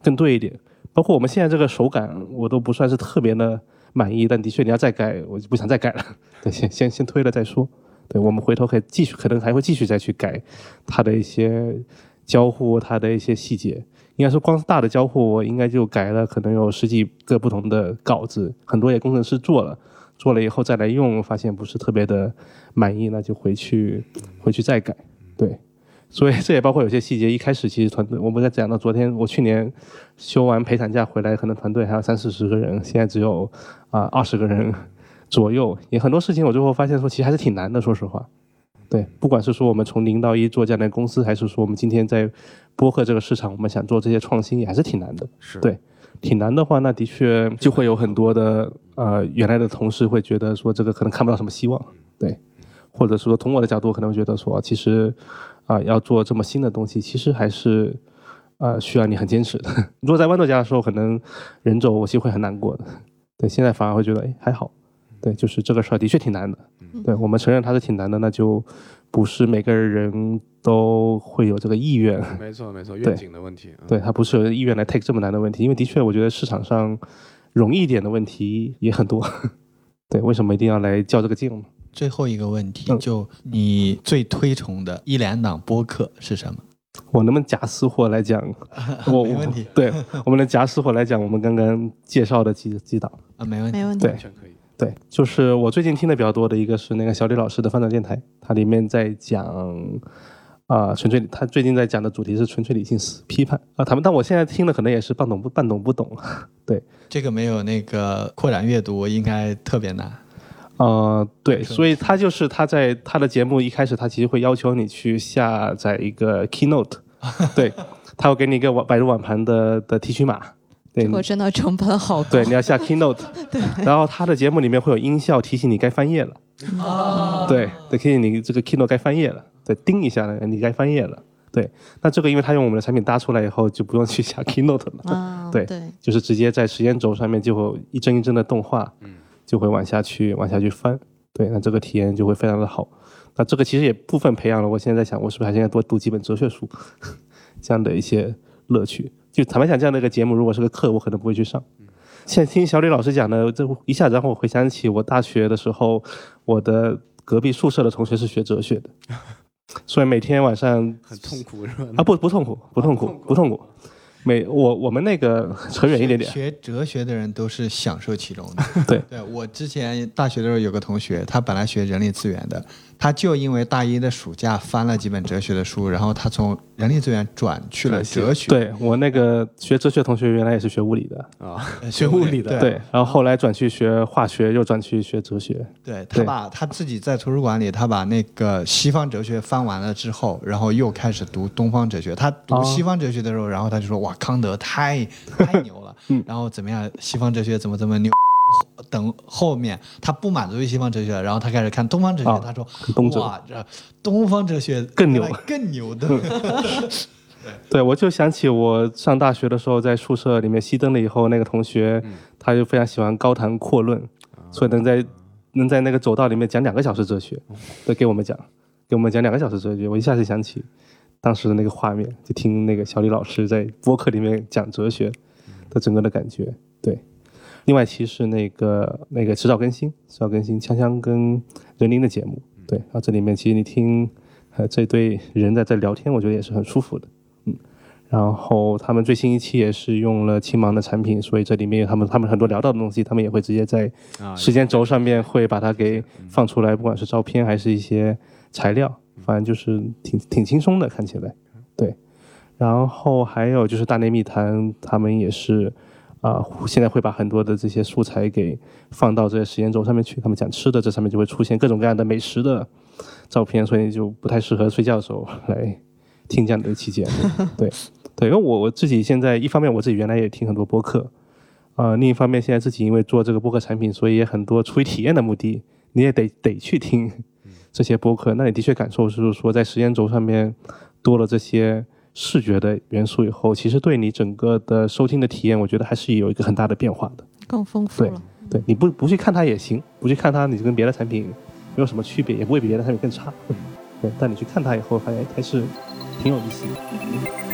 更对一点。包括我们现在这个手感，我都不算是特别的满意，但的确你要再改，我就不想再改了。对，先先先推了再说。对，我们回头可以继续，可能还会继续再去改它的一些交互，它的一些细节。应该说，光是大的交互，我应该就改了，可能有十几个不同的稿子，很多也工程师做了，做了以后再来用，发现不是特别的满意，那就回去回去再改。对，所以这也包括有些细节，一开始其实团队，我们在讲到昨天，我去年休完陪产假回来，可能团队还有三四十个人，现在只有啊二十个人左右，也很多事情我最后发现说，其实还是挺难的，说实话。对，不管是说我们从零到一做这样的公司，还是说我们今天在播客这个市场，我们想做这些创新，也还是挺难的。是对挺难的话，那的确就会有很多的呃原来的同事会觉得说这个可能看不到什么希望，对，或者说从我的角度可能会觉得说，其实啊、要做这么新的东西，其实还是呃需要你很坚持的。<laughs> 如果在豌豆荚的时候，可能人走我其实会很难过的，对，现在反而会觉得哎还好，对，就是这个事儿的确挺难的，嗯对我们承认它是挺难的，那就不是每个人都会有这个意愿。没错没错，<laughs> 愿景的问题。嗯对，他不是有意愿来 take 这么难的问题，因为的确，我觉得市场上容易一点的问题也很多。<laughs> 对，为什么一定要来较这个劲呢？最后一个问题，嗯就你最推崇的一两档播客是什么？<laughs> 我能不能夹私货来讲？我没问题对，我们能夹私货来讲我们刚刚介绍的几几档。啊，没问题没。问题。对完全可以。对，就是我最近听的比较多的一个是那个小李老师的翻转电台，它里面在讲啊、纯粹他最近在讲的主题是纯粹理性思批判啊、他们但我现在听的可能也是半懂不半懂不懂。<laughs> 对，这个没有那个扩展阅读，应该特别难。呃，对，所以他就是他在他的节目一开始，他其实会要求你去下载一个 Keynote，<laughs> 对，他会给你一个网百度网盘的的提取码，对这个真的成本好高。对，你要下 Keynote，<laughs> 对。然后他的节目里面会有音效提醒你该翻页了，对，对，提醒你这个 Keynote 该翻页了，对，叮一下呢，你该翻页了，对，那这个因为他用我们的产品搭出来以后，就不用去下 Keynote 了，啊，<laughs> 对对，就是直接在时间轴上面就会一帧一帧的动画，就会往下去往下去翻，对，那这个体验就会非常的好。那这个其实也部分培养了我现在在想，我是不是还是应该多读几本哲学书，<laughs> 这样的一些乐趣。就坦白讲，这样的一个节目，如果是个课，我可能不会去上。现在听小李老师讲的，这一下子让我回想起我大学的时候，我的隔壁宿舍的同学是学哲学的，所以每天晚上 <laughs> 很痛苦是吧？啊不不痛苦不痛苦不痛苦，每我我们那个扯远一点点，学哲学的人都是享受其中的。<laughs> 对对我之前大学的时候有个同学，他本来学人力资源的，他就因为大一的暑假翻了几本哲学的书，然后他从人力资源转去了哲学。对我那个学哲学同学原来也是学物理的，啊，<laughs> 呃，学物理的对对，然后后来转去学化学，又转去学哲学，对他把他自己在图书馆里，他把那个西方哲学翻完了之后，然后又开始读东方哲学。他读哦西方哲学的时候，然后他就说：“哇，康德太太牛了。嗯然后怎么样，西方哲学怎么怎么牛。等后面他不满足于西方哲学，然后他开始看东方哲学，啊他说东：“哲哇，这东方哲学更牛更牛的。<laughs> 对，我就想起我上大学的时候，在宿舍里面熄灯了以后，那个同学他就非常喜欢高谈阔论，所以能在能在那个走道里面讲两个小时哲学，对，给我们讲，给我们讲两个小时哲学。我一下子想起当时的那个画面，就听那个小李老师在播客里面讲哲学的整个的感觉。对，另外一期是那个那个迟早更新，迟早更新锵锵跟任林的节目，对，然后这里面其实你听呃这对人在这聊天，我觉得也是很舒服的。嗯。然后他们最新一期也是用了青芒的产品，所以这里面有他们他们很多聊到的东西，他们也会直接在啊时间轴上面会把它给放出来，不管是照片还是一些材料，反正就是挺挺轻松的，看起来。对，然后还有就是大内密谈，他们也是啊、现在会把很多的这些素材给放到这些时间轴上面去。他们讲吃的，这上面就会出现各种各样的美食的照片，所以就不太适合睡觉的时候来听这样的一期节目。<laughs> 对。对，因为我我自己现在一方面我自己原来也听很多播客，呃，另一方面现在自己因为做这个播客产品，所以也很多出于体验的目的，你也得得去听这些播客。那你的确感受是说，在时间轴上面多了这些视觉的元素以后，其实对你整个的收听的体验，我觉得还是有一个很大的变化的。更丰富对了。对，你不不去看它也行，不去看它，你就跟别的产品没有什么区别，也不会比别的产品更差。对，但你去看它以后，发现哎还是挺有意思的。